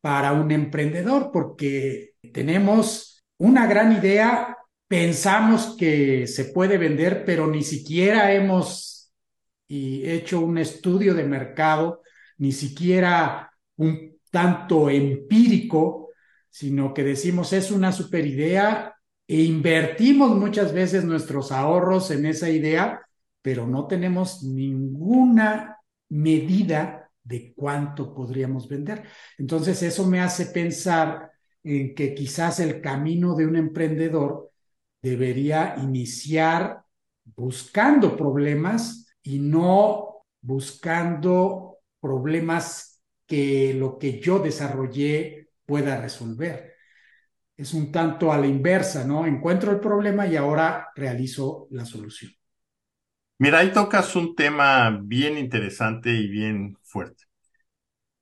para un emprendedor, porque tenemos una gran idea, pensamos que se puede vender, pero ni siquiera hemos hecho un estudio de mercado ni siquiera un tanto empírico, sino que decimos es una super idea e invertimos muchas veces nuestros ahorros en esa idea, pero no tenemos ninguna medida de cuánto podríamos vender. Entonces eso me hace pensar en que quizás el camino de un emprendedor debería iniciar buscando problemas y no buscando problemas que lo que yo desarrollé pueda resolver. Es un tanto a la inversa, ¿no? Encuentro el problema y ahora realizo la solución. Mira, ahí tocas un tema bien interesante y bien fuerte.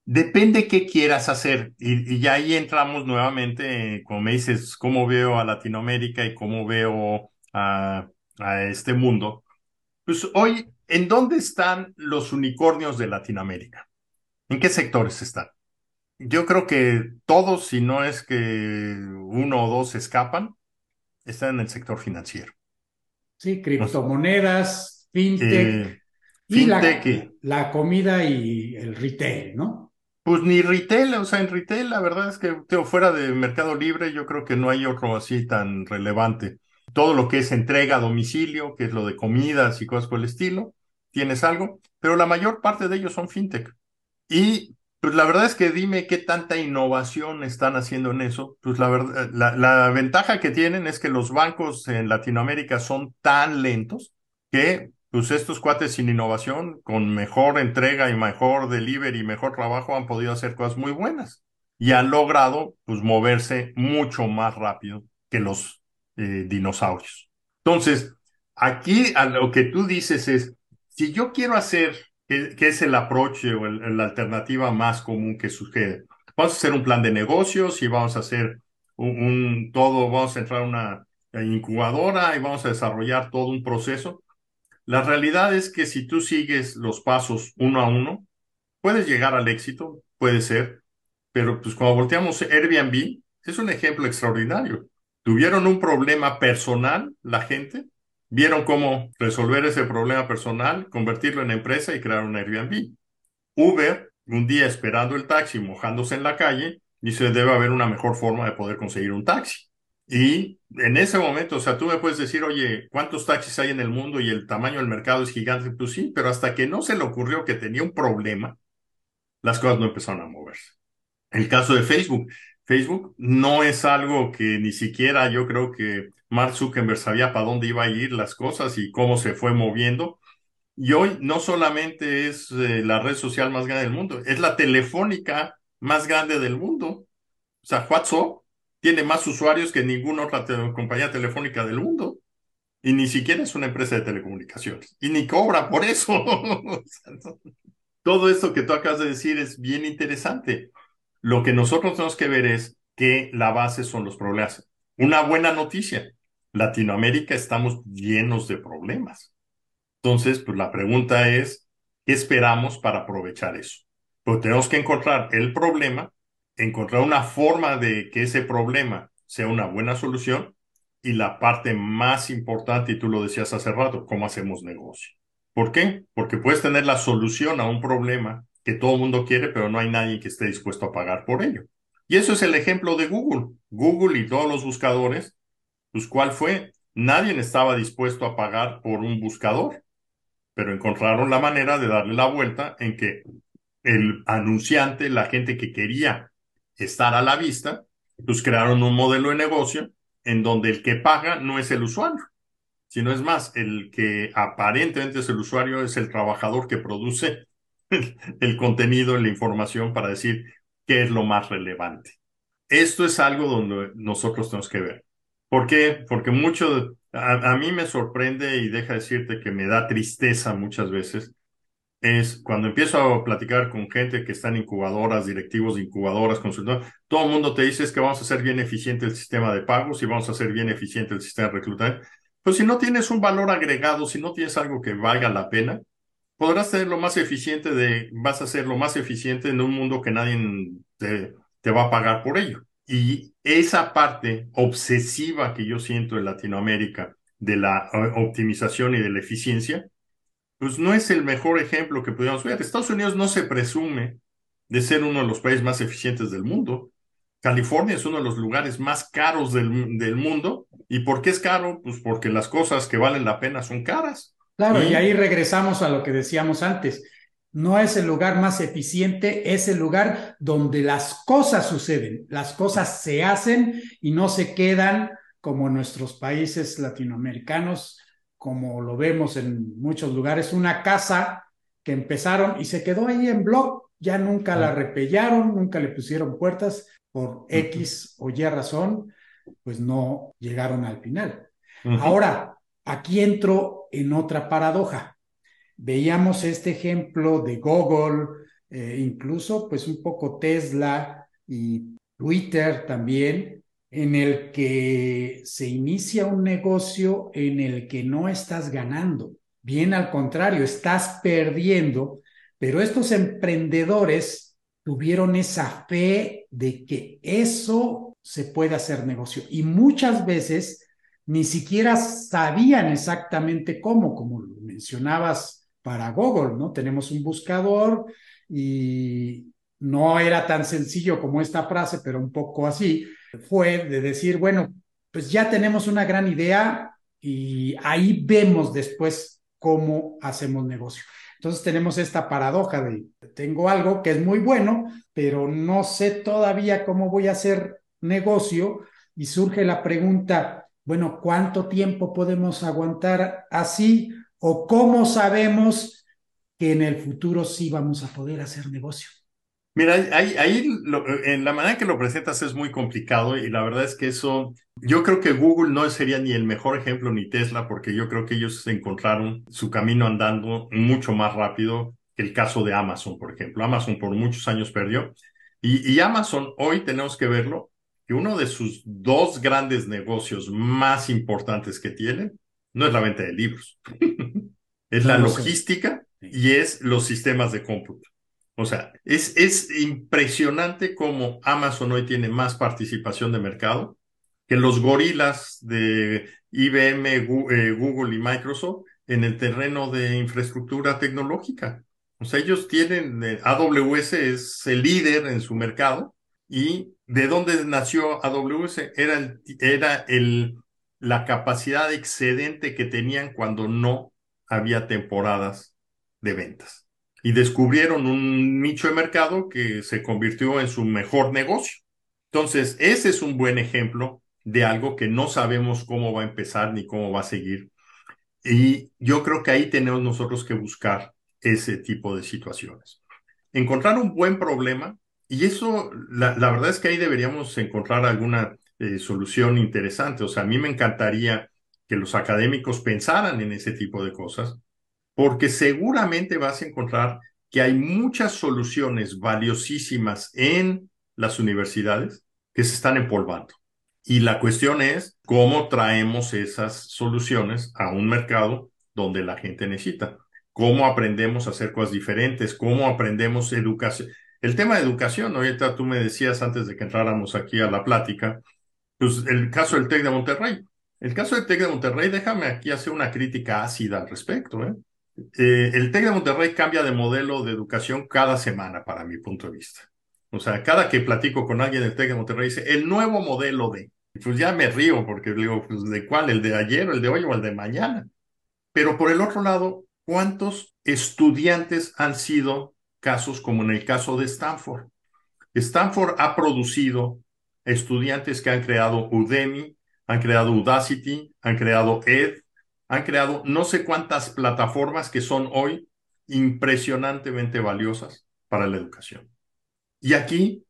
Depende qué quieras hacer. Y, ya ahí entramos nuevamente, como me dices, cómo veo a Latinoamérica y cómo veo a, a este mundo. Pues hoy ¿En dónde están los unicornios de Latinoamérica? ¿En qué sectores están? Yo creo que todos, si no es que uno o dos escapan, están en el sector financiero. Sí, criptomonedas, fintech, eh, y la, comida y el retail, ¿no? Pues ni retail, o sea, en retail la verdad es que fuera de Mercado Libre yo creo que no hay otro así tan relevante todo lo que es entrega a domicilio, que es lo de comidas y cosas por el estilo, tienes algo, pero la mayor parte de ellos son fintech. Y pues la verdad es que dime qué tanta innovación están haciendo en eso. Pues la verdad, la, ventaja que tienen es que los bancos en Latinoamérica son tan lentos que pues estos cuates sin innovación, con mejor entrega y mejor delivery y mejor trabajo, han podido hacer cosas muy buenas y han logrado pues moverse mucho más rápido que los eh, dinosaurios. Entonces, aquí lo que tú dices es, si yo quiero hacer, que, es el approach o la alternativa más común que sucede, vamos a hacer un plan de negocios y vamos a hacer un, todo, vamos a entrar una incubadora y vamos a desarrollar todo un proceso. La realidad es que si tú sigues los pasos uno a uno, puedes llegar al éxito, puede ser, pero pues cuando volteamos Airbnb, es un ejemplo extraordinario. Tuvieron un problema personal la gente, vieron cómo resolver ese problema personal, convertirlo en empresa y crear un Airbnb. Uber, un día esperando el taxi, mojándose en la calle, dice, debe haber una mejor forma de poder conseguir un taxi. Y en ese momento, o sea, tú me puedes decir, oye, ¿cuántos taxis hay en el mundo y el tamaño del mercado es gigante? Pues sí, pero hasta que no se le ocurrió que tenía un problema, las cosas no empezaron a moverse. El caso de Facebook. Facebook no es algo que ni siquiera yo creo que Mark Zuckerberg sabía para dónde iba a ir las cosas y cómo se fue moviendo. Y hoy no solamente es eh, la red social más grande del mundo, es la telefónica más grande del mundo. O sea, WhatsApp tiene más usuarios que ninguna otra compañía telefónica del mundo. Y ni siquiera es una empresa de telecomunicaciones. Y ni cobra por eso. Todo esto que tú acabas de decir es bien interesante. Lo que nosotros tenemos que ver es que la base son los problemas. Una buena noticia. Latinoamérica estamos llenos de problemas. Entonces, pues la pregunta es, ¿qué esperamos para aprovechar eso? Pues tenemos que encontrar el problema, encontrar una forma de que ese problema sea una buena solución y la parte más importante, y tú lo decías hace rato, cómo hacemos negocio. ¿Por qué? Porque puedes tener la solución a un problema que todo el mundo quiere, pero no hay nadie que esté dispuesto a pagar por ello. Y eso es el ejemplo de Google. Google y todos los buscadores, pues ¿cuál fue? Nadie estaba dispuesto a pagar por un buscador pero encontraron la manera de darle la vuelta en que el anunciante, la gente que quería estar a la vista, pues crearon un modelo de negocio en donde el que paga no es el usuario, sino es más, el que aparentemente es el usuario es el trabajador que produce el contenido, la información para decir qué es lo más relevante. Esto es algo donde nosotros tenemos que ver. ¿Por qué? Porque mucho, a, mí me sorprende y deja decirte que me da tristeza muchas veces, es cuando empiezo a platicar con gente que está en incubadoras, directivos de incubadoras, consultores, todo el mundo te dice es que vamos a hacer bien eficiente el sistema de pagos y vamos a hacer bien eficiente el sistema de reclutamiento. Pues si no tienes un valor agregado, si no tienes algo que valga la pena, podrás ser lo más eficiente de, vas a ser lo más eficiente en un mundo que nadie te va a pagar por ello. Y esa parte obsesiva que yo siento en Latinoamérica de la optimización y de la eficiencia, pues no es el mejor ejemplo que pudiéramos ver. Estados Unidos no se presume de ser uno de los países más eficientes del mundo. California es uno de los lugares más caros del, del mundo. ¿Y por qué es caro? Pues porque las cosas que valen la pena son caras. Claro, y ahí regresamos a lo que decíamos antes. No es el lugar más eficiente, es el lugar donde las cosas suceden, las cosas se hacen y no se quedan como en nuestros países latinoamericanos, como lo vemos en muchos lugares, una casa que empezaron y se quedó ahí en blog, ya nunca la repellaron, nunca le pusieron puertas por X o Y razón, pues no llegaron al final. Ahora, aquí entro en otra paradoja Veíamos este ejemplo de Google, eh, incluso pues un poco Tesla y Twitter también, en el que se inicia un negocio en el que no estás ganando. Bien al contrario, estás perdiendo, pero estos emprendedores tuvieron esa fe de que eso se puede hacer negocio y muchas veces ni siquiera sabían exactamente cómo, como lo mencionabas para Google, ¿no? Tenemos un buscador y no era tan sencillo como esta frase, pero un poco así, fue de decir, bueno, pues ya tenemos una gran idea y ahí vemos después cómo hacemos negocio. Entonces tenemos esta paradoja de, tengo algo que es muy bueno, pero no sé todavía cómo voy a hacer negocio y surge la pregunta, bueno, ¿cuánto tiempo podemos aguantar así? ¿O cómo sabemos que en el futuro sí vamos a poder hacer negocio? Mira, ahí, ahí en la manera que lo presentas es muy complicado y la verdad es que eso, yo creo que Google no sería ni el mejor ejemplo ni Tesla porque yo creo que ellos encontraron su camino andando mucho más rápido que el caso de Amazon, por ejemplo. Amazon por muchos años perdió y Amazon hoy tenemos que verlo que uno de sus dos grandes negocios más importantes que tiene no es la venta de libros, es la logística y es los sistemas de cómputo. O sea, es, es impresionante cómo Amazon hoy tiene más participación de mercado que los gorilas de IBM, eh, Google y Microsoft en el terreno de infraestructura tecnológica. O sea, ellos tienen, eh, AWS es el líder en su mercado ¿Y de dónde nació AWS? Era, era el, la capacidad excedente que tenían cuando no había temporadas de ventas. Y descubrieron un nicho de mercado que se convirtió en su mejor negocio. Entonces, ese es un buen ejemplo de algo que no sabemos cómo va a empezar ni cómo va a seguir. Y yo creo que ahí tenemos nosotros que buscar ese tipo de situaciones. Encontrar un buen problema, y eso, la, la verdad es que ahí deberíamos encontrar alguna eh, solución interesante. O sea, a mí me encantaría que los académicos pensaran en ese tipo de cosas, porque seguramente vas a encontrar que hay muchas soluciones valiosísimas en las universidades que se están empolvando. Y la cuestión es cómo traemos esas soluciones a un mercado donde la gente necesita. Cómo aprendemos a hacer cosas diferentes, cómo aprendemos educación. El tema de educación, ahorita tú me decías antes de que entráramos aquí a la plática, pues el caso del TEC de Monterrey. El caso del TEC de Monterrey, déjame aquí hacer una crítica ácida al respecto. ¿eh? Eh, el TEC de Monterrey cambia de modelo de educación cada semana, para mi punto de vista. O sea, cada que platico con alguien del TEC de Monterrey dice, el nuevo modelo de, pues ya me río porque digo, pues ¿de cuál? ¿El de ayer, el de hoy o el de mañana? Pero por el otro lado, ¿cuántos estudiantes han sido casos como en el caso de Stanford? Stanford ha producido estudiantes que han creado Udemy, han creado Udacity, han creado Ed, han creado no sé cuántas plataformas que son hoy impresionantemente valiosas para la educación. Y aquí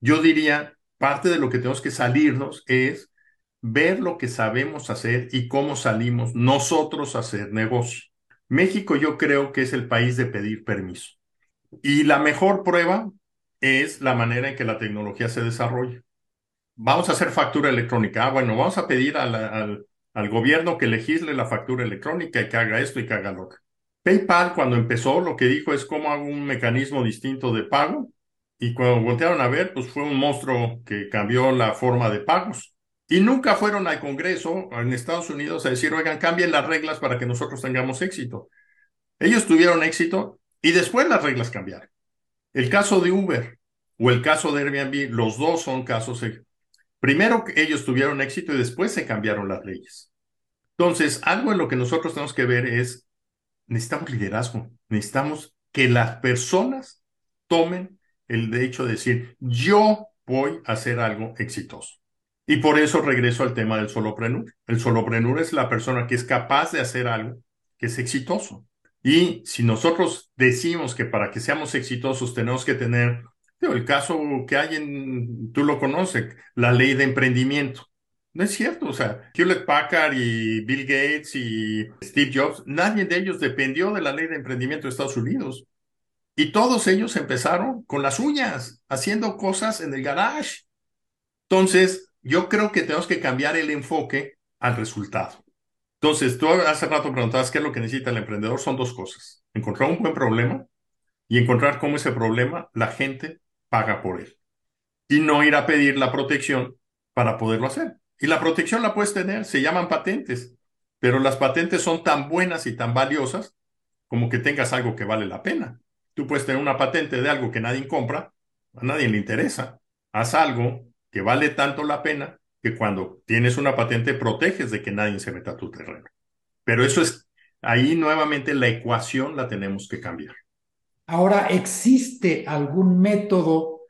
yo diría, parte de lo que tenemos que salirnos es ver lo que sabemos hacer y cómo salimos nosotros a hacer negocio. México yo creo que es el país de pedir permiso. Y la mejor prueba es la manera en que la tecnología se desarrolla. Vamos a hacer factura electrónica. Ah, bueno, vamos a pedir al, al gobierno que legisle la factura electrónica y que haga esto y que haga lo. PayPal cuando empezó lo que dijo es cómo hago un mecanismo distinto de pago y cuando voltearon a ver, pues fue un monstruo que cambió la forma de pagos. Y nunca fueron al Congreso en Estados Unidos a decir, oigan, cambien las reglas para que nosotros tengamos éxito. Ellos tuvieron éxito y después las reglas cambiaron. El caso de Uber o el caso de Airbnb, los dos son casos. Primero ellos tuvieron éxito y después se cambiaron las leyes. Entonces, algo en lo que nosotros tenemos que ver es, necesitamos liderazgo, necesitamos que las personas tomen el hecho de decir, yo voy a hacer algo exitoso. Y por eso regreso al tema del soloprenur. El soloprenur es la persona que es capaz de hacer algo que es exitoso. Y si nosotros decimos que para que seamos exitosos tenemos que tener, el caso que hay en, tú lo conoces, la ley de emprendimiento. No es cierto, o sea, Hewlett Packard y Bill Gates y Steve Jobs, nadie de ellos dependió de la ley de emprendimiento de Estados Unidos. Y todos ellos empezaron con las uñas, haciendo cosas en el garage. Entonces, yo creo que tenemos que cambiar el enfoque al resultado. Entonces, tú hace rato preguntabas qué es lo que necesita el emprendedor. Son dos cosas. Encontrar un buen problema y encontrar cómo ese problema la gente paga por él. Y no ir a pedir la protección para poderlo hacer. Y la protección la puedes tener, se llaman patentes, pero las patentes son tan buenas y tan valiosas como que tengas algo que vale la pena. Tú puedes tener una patente de algo que nadie compra, a nadie le interesa. Haz algo que vale tanto la pena que cuando tienes una patente proteges de que nadie se meta a tu terreno. Pero eso es, ahí nuevamente la ecuación la tenemos que cambiar. Ahora, ¿existe algún método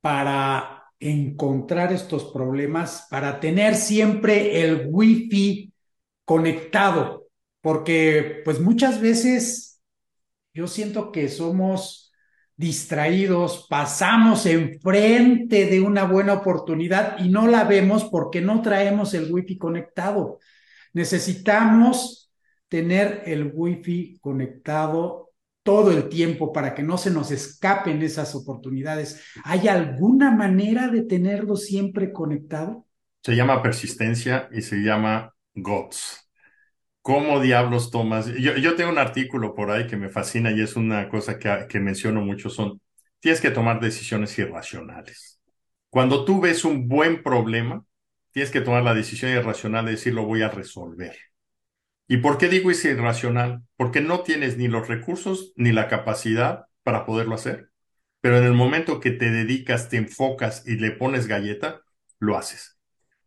para encontrar estos problemas, para tener siempre el wifi conectado? Porque pues muchas veces yo siento que somos distraídos, pasamos enfrente de una buena oportunidad y no la vemos porque no traemos el wifi conectado. Necesitamos tener el wifi conectado todo el tiempo para que no se nos escapen esas oportunidades. ¿Hay alguna manera de tenerlo siempre conectado? Se llama persistencia y se llama GOTS. ¿Cómo diablos tomas? Yo, tengo un artículo por ahí que me fascina y es una cosa que, menciono mucho, son, tienes que tomar decisiones irracionales. Cuando tú ves un buen problema, tienes que tomar la decisión irracional de decir lo voy a resolver. ¿Y por qué digo irracional? Porque no tienes ni los recursos ni la capacidad para poderlo hacer. pero en el momento que te dedicas, te enfocas y le pones galleta, lo haces.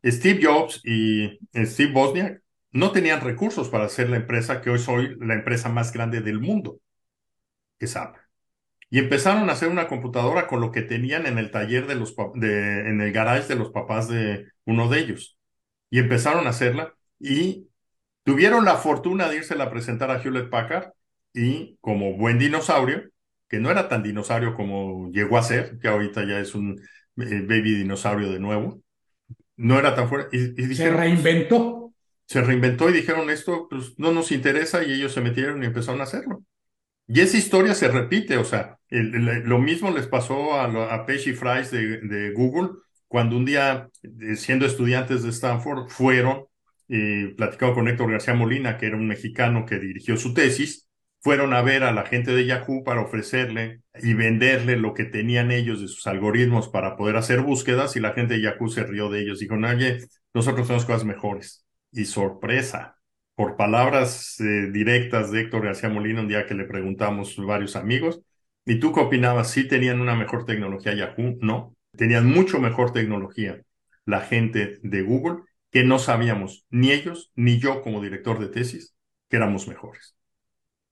Steve Jobs y Steve Bosniak no tenían recursos para hacer la empresa que hoy soy la empresa más grande del mundo, que es Apple. Y empezaron a hacer una computadora con lo que tenían en el taller de los, de, en el garage de los papás de uno de ellos. Y empezaron a hacerla y tuvieron la fortuna de irse a presentar a Hewlett Packard y como buen dinosaurio, que no era tan dinosaurio como llegó a ser, que ahorita ya es un eh, baby dinosaurio de nuevo, no era tan fuerte. Y, se reinventó. Se reinventó y dijeron esto pues, no nos interesa y ellos se metieron y empezaron a hacerlo. Y esa historia se repite, o sea, lo mismo les pasó a, a Pesci Fries de, Google cuando un día, eh, siendo estudiantes de Stanford, fueron y platicaron con Héctor García Molina, que era un mexicano que dirigió su tesis, fueron a ver a la gente de Yahoo para ofrecerle y venderle lo que tenían ellos de sus algoritmos para poder hacer búsquedas y la gente de Yahoo se rió de ellos. Dijo, oye, nosotros tenemos cosas mejores. Y sorpresa, por palabras eh, directas de Héctor García Molina, un día que le preguntamos varios amigos, ¿y tú qué opinabas? ¿Sí tenían una mejor tecnología Yahoo? No, tenían mucho mejor tecnología la gente de Google que no sabíamos, ni ellos, ni yo como director de tesis, que éramos mejores.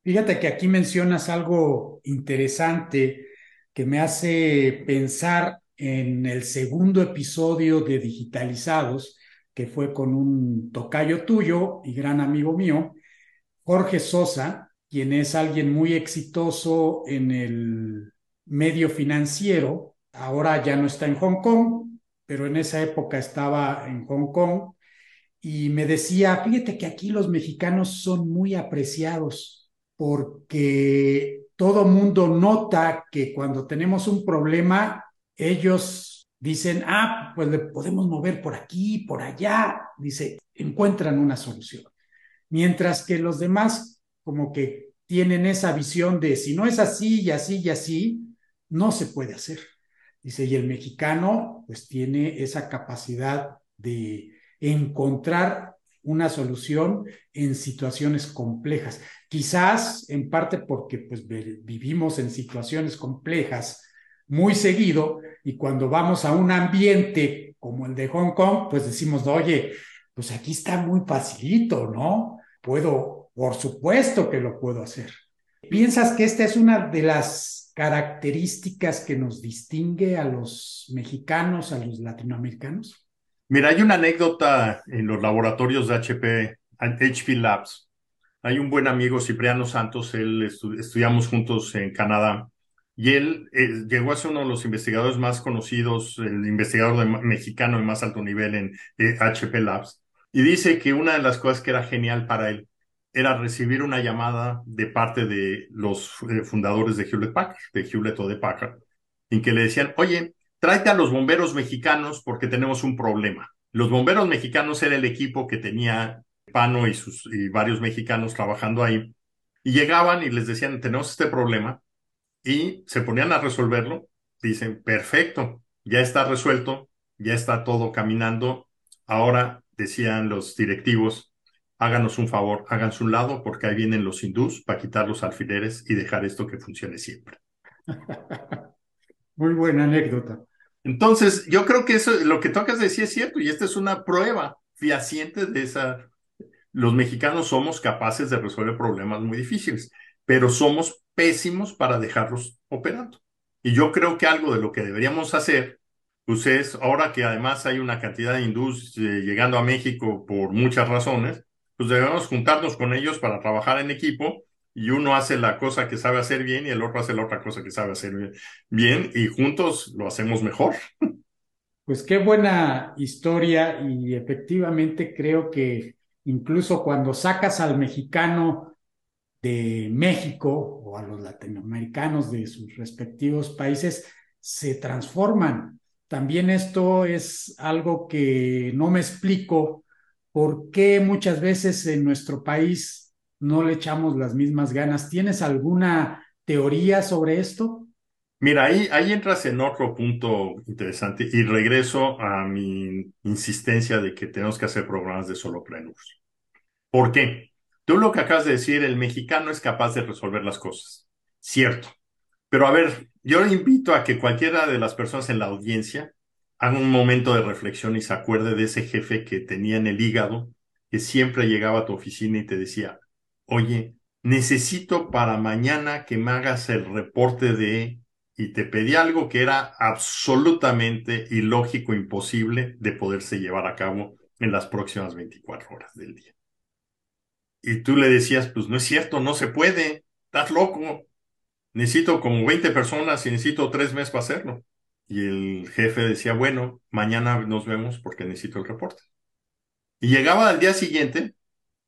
Fíjate que aquí mencionas algo interesante que me hace pensar en el segundo episodio de Digitalizados, que fue con un tocayo tuyo y gran amigo mío, Jorge Sosa, quien es alguien muy exitoso en el medio financiero. Ahora ya no está en Hong Kong, pero en esa época estaba en Hong Kong. Y me decía, fíjate que aquí los mexicanos son muy apreciados porque todo mundo nota que cuando tenemos un problema, ellos dicen, ah, pues le podemos mover por aquí, por allá, dice, encuentran una solución. Mientras que los demás como que tienen esa visión de si no es así y así y así, no se puede hacer. Dice, y el mexicano pues tiene esa capacidad de encontrar una solución en situaciones complejas. Quizás en parte porque pues, vivimos en situaciones complejas muy seguido y cuando vamos a un ambiente como el de Hong Kong, pues decimos, oye, pues aquí está muy facilito, ¿no? Puedo, por supuesto que lo puedo hacer. ¿Piensas que esta es una de las características que nos distingue a los mexicanos, a los latinoamericanos? Mira, hay una anécdota en los laboratorios de HP, HP Labs. Hay un buen amigo, Cipriano Santos, él estudiamos juntos en Canadá, y él eh, llegó a ser uno de los investigadores más conocidos, el investigador mexicano de más alto nivel en HP eh, Labs. Y dice que una de las cosas que era genial para él era recibir una llamada de parte de los eh, fundadores de Hewlett Packard, de Hewlett o de Packard, en que le decían, oye, tráete a los bomberos mexicanos porque tenemos un problema. Los bomberos mexicanos era el equipo que tenía Pano y, sus, y varios mexicanos trabajando ahí. Y llegaban y les decían, tenemos este problema. Y se ponían a resolverlo. Dicen, perfecto, ya está resuelto, ya está todo caminando. Ahora, decían los directivos, háganos un favor, háganse un lado porque ahí vienen los hindús para quitar los alfileres y dejar esto que funcione siempre. Muy buena anécdota. Entonces, yo creo que eso, lo que tocas decir es cierto, y esta es una prueba fehaciente de esa. Los mexicanos somos capaces de resolver problemas muy difíciles, pero somos pésimos para dejarlos operando. Y yo creo que algo de lo que deberíamos hacer, pues es, ahora que además hay una cantidad de hindús eh, llegando a México por muchas razones, pues debemos juntarnos con ellos para trabajar en equipo y uno hace la cosa que sabe hacer bien y el otro hace la otra cosa que sabe hacer bien y juntos lo hacemos mejor. Pues qué buena historia y efectivamente creo que incluso cuando sacas al mexicano de México o a los latinoamericanos de sus respectivos países, se transforman. También esto es algo que no me explico por qué muchas veces en nuestro país no le echamos las mismas ganas. ¿Tienes alguna teoría sobre esto? Mira, ahí, ahí entras en otro punto interesante y regreso a mi insistencia de que tenemos que hacer programas de solopreneurs. ¿Por qué? Tú lo que acabas de decir, el mexicano es capaz de resolver las cosas. Cierto. Pero a ver, yo invito a que cualquiera de las personas en la audiencia haga un momento de reflexión y se acuerde de ese jefe que tenía en el hígado, que siempre llegaba a tu oficina y te decía, oye, necesito para mañana que me hagas el reporte de... Y te pedí algo que era absolutamente ilógico, imposible de poderse llevar a cabo en las próximas 24 horas del día. Y tú le decías, pues no es cierto, no se puede, estás loco, necesito como 20 personas y necesito tres meses para hacerlo. Y el jefe decía, bueno, mañana nos vemos porque necesito el reporte. Y llegaba al día siguiente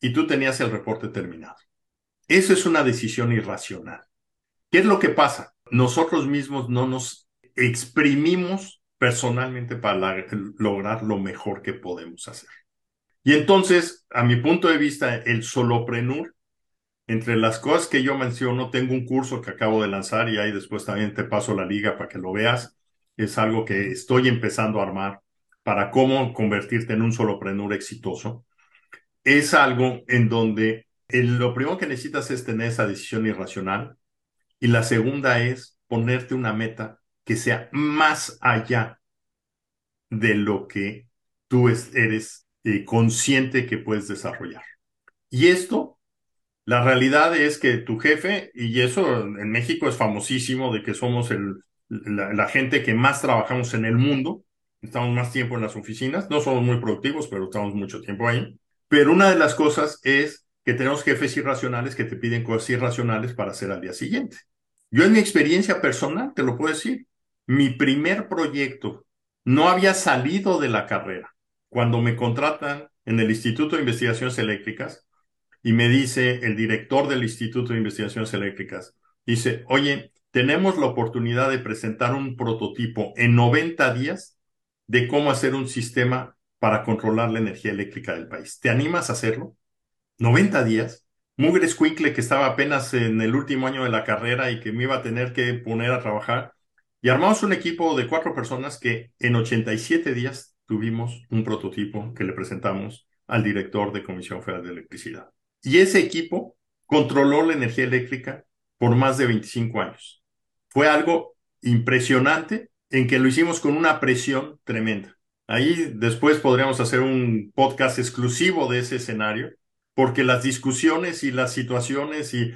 y tú tenías el reporte terminado. Eso es una decisión irracional. ¿Qué es lo que pasa? Nosotros mismos no nos exprimimos personalmente para lograr lo mejor que podemos hacer. Y entonces, a mi punto de vista, el soloprenur, entre las cosas que yo menciono, tengo un curso que acabo de lanzar y ahí después también te paso la liga para que lo veas. Es algo que estoy empezando a armar para cómo convertirte en un soloprenur exitoso. Es algo en donde lo primero que necesitas es tener esa decisión irracional y la segunda es ponerte una meta que sea más allá de lo que tú eres eh, consciente que puedes desarrollar. Y esto, la realidad es que tu jefe, y eso en México es famosísimo de que somos el, la, gente que más trabajamos en el mundo, estamos más tiempo en las oficinas, no somos muy productivos, pero estamos mucho tiempo ahí. Pero una de las cosas es que tenemos jefes irracionales que te piden cosas irracionales para hacer al día siguiente. Yo en mi experiencia personal, te lo puedo decir, mi primer proyecto no había salido de la carrera cuando me contratan en el Instituto de Investigaciones Eléctricas y me dice el director del Instituto de Investigaciones Eléctricas, dice, oye, tenemos la oportunidad de presentar un prototipo en 90 días de cómo hacer un sistema para controlar la energía eléctrica del país. ¿Te animas a hacerlo? 90 días. Mugre Squinkle, que estaba apenas en el último año de la carrera y que me iba a tener que poner a trabajar. Y armamos un equipo de cuatro personas que en 87 días tuvimos un prototipo que le presentamos al director de Comisión Federal de Electricidad. Y ese equipo controló la energía eléctrica por más de 25 años. Fue algo impresionante en que lo hicimos con una presión tremenda. Ahí después podríamos hacer un podcast exclusivo de ese escenario, porque las discusiones y las situaciones y,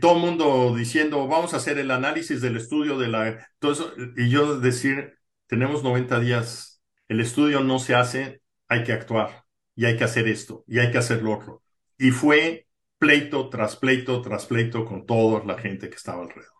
todo el mundo diciendo, vamos a hacer el análisis del estudio de la... Todo eso, y yo decir, tenemos 90 días el estudio no se hace, hay que actuar y hay que hacer esto y hay que hacer lo otro. Y fue pleito tras pleito tras pleito con toda la gente que estaba alrededor.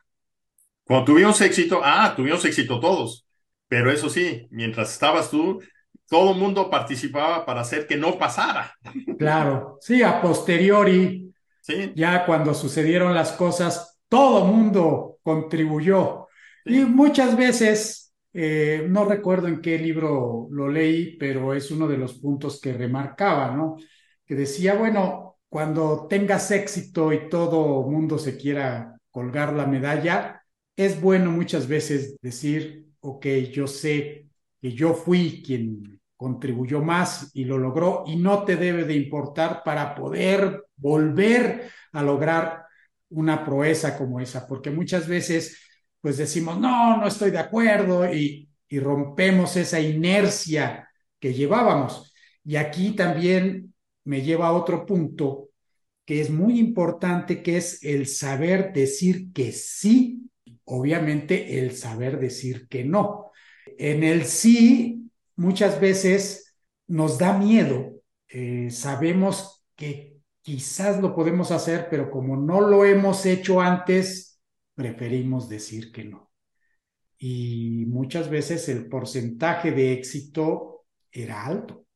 Cuando tuvimos éxito, ah, tuvimos éxito todos, pero eso sí, mientras estabas tú, todo el mundo participaba para hacer que no pasara. Claro, sí, a posteriori, sí. ya cuando sucedieron las cosas, todo el mundo contribuyó. Y muchas veces eh, no recuerdo en qué libro lo leí, pero es uno de los puntos que remarcaba, ¿no? Que decía, bueno, cuando tengas éxito y todo mundo se quiera colgar la medalla, es bueno muchas veces decir, ok, yo sé que yo fui quien contribuyó más y lo logró y no te debe de importar para poder volver a lograr una proeza como esa, porque muchas veces pues decimos, no, no estoy de acuerdo y, rompemos esa inercia que llevábamos. Y aquí también me lleva a otro punto que es muy importante, que es el saber decir que sí, obviamente el saber decir que no. En el sí, muchas veces nos da miedo, eh, sabemos que quizás lo podemos hacer, pero como no lo hemos hecho antes, preferimos decir que no. Y muchas veces el porcentaje de éxito era alto.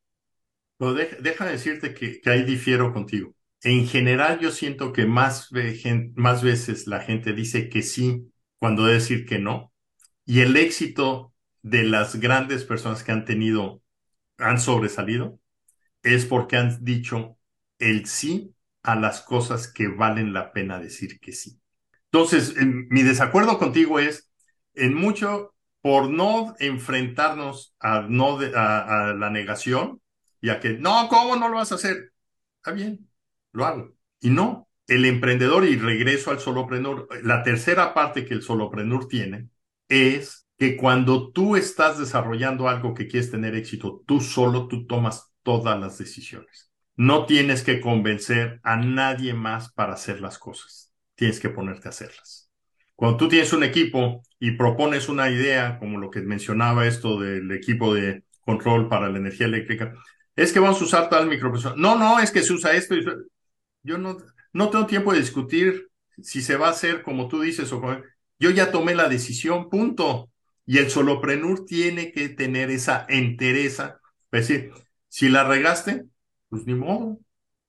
Pero deja, decirte que, ahí difiero contigo. En general yo siento que más, más veces la gente dice que sí cuando debe decir que no. Y el éxito de las grandes personas que han tenido, han sobresalido, es porque han dicho el sí a las cosas que valen la pena decir que sí. Entonces, mi desacuerdo contigo es en mucho por no enfrentarnos a, no a, la negación y a que, no, ¿cómo no lo vas a hacer? Está bien, lo hago. Y no, el emprendedor, y regreso al solopreneur, la tercera parte que el solopreneur tiene es que cuando tú estás desarrollando algo que quieres tener éxito, tú solo, tú tomas todas las decisiones. No tienes que convencer a nadie más para hacer las cosas. Tienes que ponerte a hacerlas. Cuando tú tienes un equipo y propones una idea, como lo que mencionaba esto del equipo de control para la energía eléctrica, es que vamos a usar tal microprocesor. No, no, es que se usa esto. Yo no, no tengo tiempo de discutir si se va a hacer como tú dices o como... Yo ya tomé la decisión, punto. Y el soloprenur tiene que tener esa entereza. Es decir, si la regaste, pues ni modo.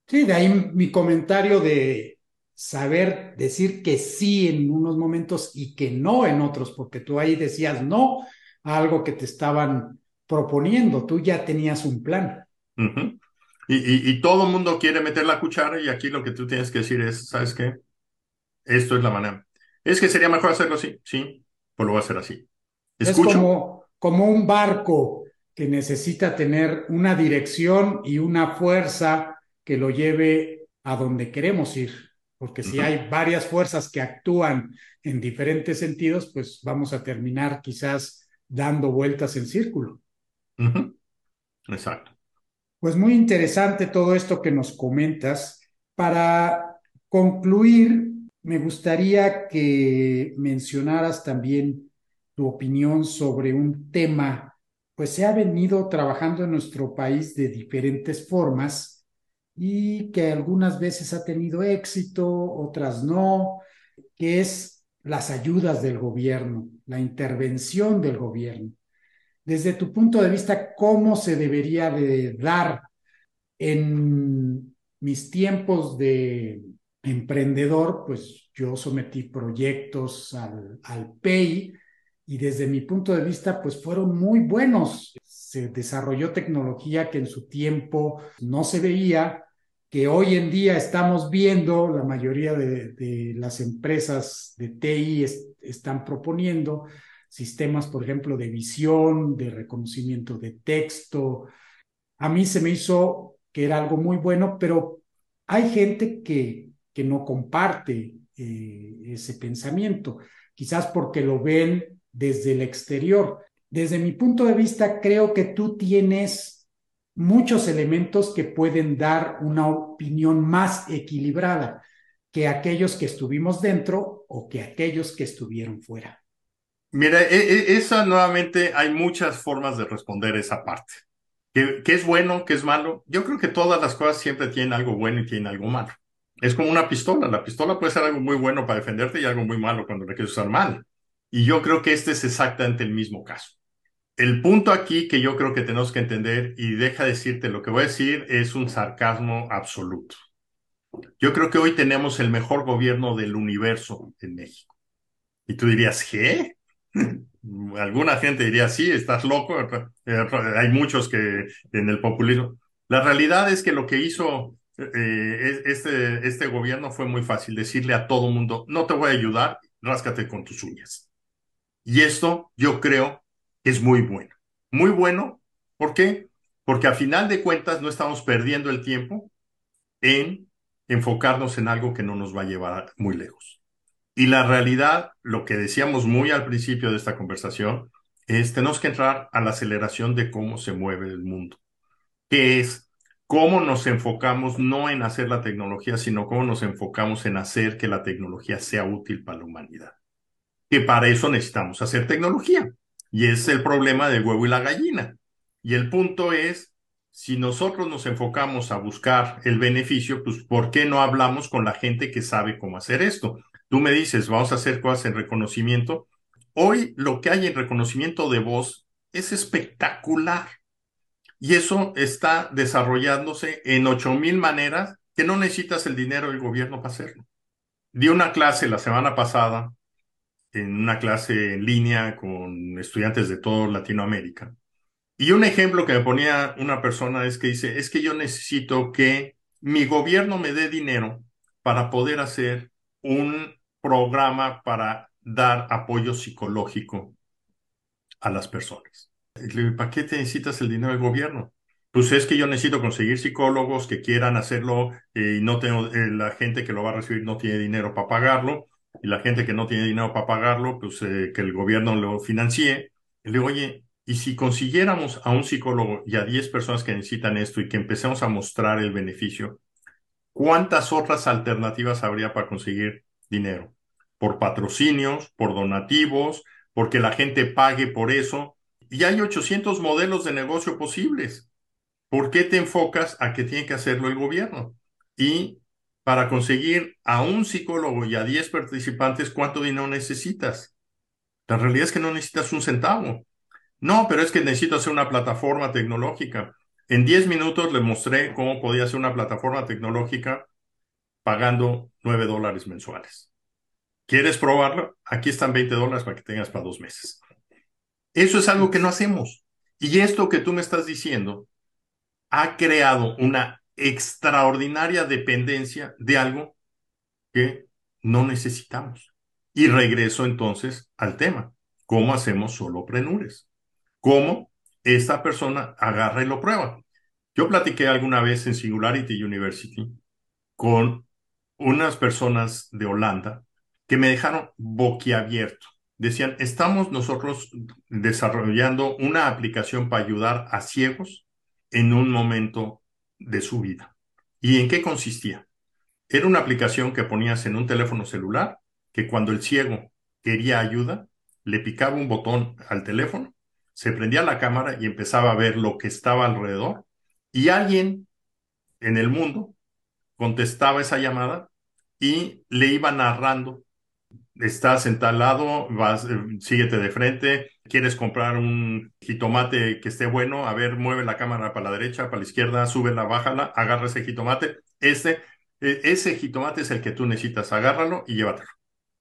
Sí, de ahí mi comentario de saber decir que sí en unos momentos y que no en otros, porque tú ahí decías no a algo que te estaban proponiendo, tú ya tenías un plan. y, y, todo el mundo quiere meter la cuchara y aquí lo que tú tienes que decir es, ¿sabes qué? Esto es la manera. Es que sería mejor hacerlo así, sí, pues lo voy a hacer así. ¿Escucho? Es como, como un barco que necesita tener una dirección y una fuerza que lo lleve a donde queremos ir. Porque si hay varias fuerzas que actúan en diferentes sentidos, pues vamos a terminar quizás dando vueltas en círculo. Exacto. Pues muy interesante todo esto que nos comentas. Para concluir, me gustaría que mencionaras también tu opinión sobre un tema, pues se ha venido trabajando en nuestro país de diferentes formas y que algunas veces ha tenido éxito, otras no, que es las ayudas del gobierno, la intervención del gobierno desde tu punto de vista, cómo se debería de dar en mis tiempos de emprendedor, pues yo sometí proyectos al, al PEI y desde mi punto de vista, pues fueron muy buenos. Se desarrolló tecnología que en su tiempo no se veía, que hoy en día estamos viendo, la mayoría de, las empresas de TI están proponiendo, sistemas, por ejemplo, de visión, de reconocimiento de texto. A mí se me hizo que era algo muy bueno, pero hay gente que, que no comparte eh, ese pensamiento, quizás porque lo ven desde el exterior. Desde mi punto de vista, creo que tú tienes muchos elementos que pueden dar una opinión más equilibrada que aquellos que estuvimos dentro o que aquellos que estuvieron fuera. Mira, e, e, esa nuevamente hay muchas formas de responder esa parte. ¿Qué, es bueno? ¿Qué es malo? Yo creo que todas las cosas siempre tienen algo bueno y tienen algo malo. Es como una pistola. La pistola puede ser algo muy bueno para defenderte y algo muy malo cuando la quieres usar mal. Y yo creo que este es exactamente el mismo caso. El punto aquí que yo creo que tenemos que entender, y deja decirte lo que voy a decir, es un sarcasmo absoluto. Yo creo que hoy tenemos el mejor gobierno del universo en México. Y tú dirías, ¿qué? Alguna gente diría, sí, estás loco. Hay muchos que en el populismo. La realidad es que lo que hizo eh, este, este gobierno fue muy fácil, decirle a todo mundo, no te voy a ayudar, ráscate con tus uñas. Y esto yo creo es muy bueno. Muy bueno, ¿por qué? Porque a final de cuentas no estamos perdiendo el tiempo en enfocarnos en algo que no nos va a llevar muy lejos. Y la realidad, lo que decíamos muy al principio de esta conversación, es tenemos que entrar a la aceleración de cómo se mueve el mundo, que es cómo nos enfocamos no en hacer la tecnología, sino cómo nos enfocamos en hacer que la tecnología sea útil para la humanidad. Que para eso necesitamos hacer tecnología. Y es el problema del huevo y la gallina. Y el punto es, si nosotros nos enfocamos a buscar el beneficio, pues ¿por qué no hablamos con la gente que sabe cómo hacer esto? Tú me dices, vamos a hacer cosas en reconocimiento. Hoy lo que hay en reconocimiento de voz es espectacular. Y eso está desarrollándose en ocho mil maneras que no necesitas el dinero del gobierno para hacerlo. Di una clase la semana pasada, en una clase en línea con estudiantes de toda Latinoamérica. Y un ejemplo que me ponía una persona es que dice, es que yo necesito que mi gobierno me dé dinero para poder hacer un programa para dar apoyo psicológico a las personas. ¿Para qué te necesitas el dinero del gobierno? pues es que yo necesito conseguir psicólogos que quieran hacerlo eh, y no tengo, eh, la gente que lo va a recibir no tiene dinero para pagarlo y la gente que no tiene dinero para pagarlo, pues eh, que el gobierno lo financie. le oye, y si consiguiéramos a un psicólogo y a 10 personas que necesitan esto y que empecemos a mostrar el beneficio, ¿cuántas otras alternativas habría para conseguir dinero? Por patrocinios, por donativos, porque la gente pague por eso. Y hay 800 modelos de negocio posibles. ¿Por qué te enfocas a que tiene que hacerlo el gobierno? Y para conseguir a un psicólogo y a 10 participantes, ¿cuánto dinero necesitas? La realidad es que no necesitas un centavo. No, pero es que necesito hacer una plataforma tecnológica. En 10 minutos le mostré cómo podía hacer una plataforma tecnológica pagando 9 dólares mensuales. ¿Quieres probarlo? Aquí están 20 dólares para que tengas para dos meses. Eso es algo que no hacemos. Y esto que tú me estás diciendo ha creado una extraordinaria dependencia de algo que no necesitamos. Y regreso entonces al tema. ¿Cómo hacemos solo prenures? ¿Cómo esta persona agarra y lo prueba? Yo platiqué alguna vez en Singularity University con unas personas de Holanda que me dejaron boquiabierto. Decían, estamos nosotros desarrollando una aplicación para ayudar a ciegos en un momento de su vida. ¿Y en qué consistía? Era una aplicación que ponías en un teléfono celular que cuando el ciego quería ayuda, le picaba un botón al teléfono, se prendía la cámara y empezaba a ver lo que estaba alrededor y alguien en el mundo contestaba esa llamada y le iba narrando estás en tal lado, vas, eh, síguete de frente, quieres comprar un jitomate que esté bueno, a ver, mueve la cámara para la derecha, para la izquierda, súbela, bájala, agarra ese jitomate, ese, e, ese jitomate es el que tú necesitas, agárralo y llévatelo.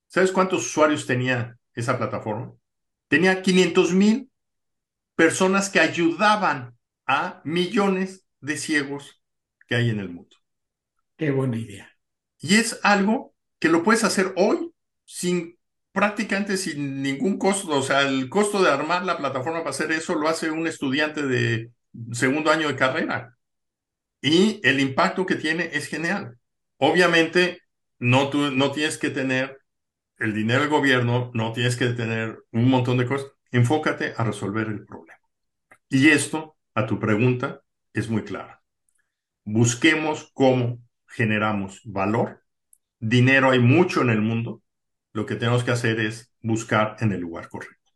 ¿Sabes cuántos usuarios tenía esa plataforma? Tenía 500 mil personas que ayudaban a millones de ciegos que hay en el mundo. Qué buena idea. Y es algo que lo puedes hacer hoy sin prácticamente sin ningún costo. O sea, el costo de armar la plataforma para hacer eso lo hace un estudiante de segundo año de carrera. Y el impacto que tiene es genial. Obviamente, no, tú, no tienes que tener el dinero del gobierno, no tienes que tener un montón de cosas. Enfócate a resolver el problema. Y esto, a tu pregunta, es muy clara. Busquemos cómo generamos valor. Dinero hay mucho en el mundo lo que tenemos que hacer es buscar en el lugar correcto.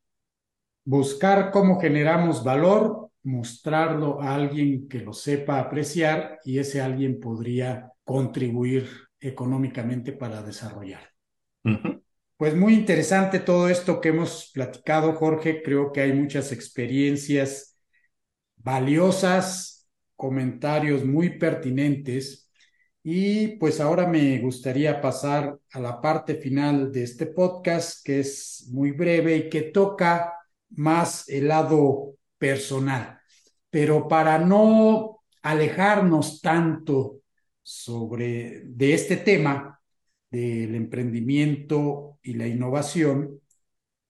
Buscar cómo generamos valor, mostrarlo a alguien que lo sepa apreciar y ese alguien podría contribuir económicamente para desarrollar. Pues muy interesante todo esto que hemos platicado, Jorge. Creo que hay muchas experiencias valiosas, comentarios muy pertinentes y pues ahora me gustaría pasar a la parte final de este podcast, que es muy breve y que toca más el lado personal. Pero para no alejarnos tanto sobre de este tema del emprendimiento y la innovación,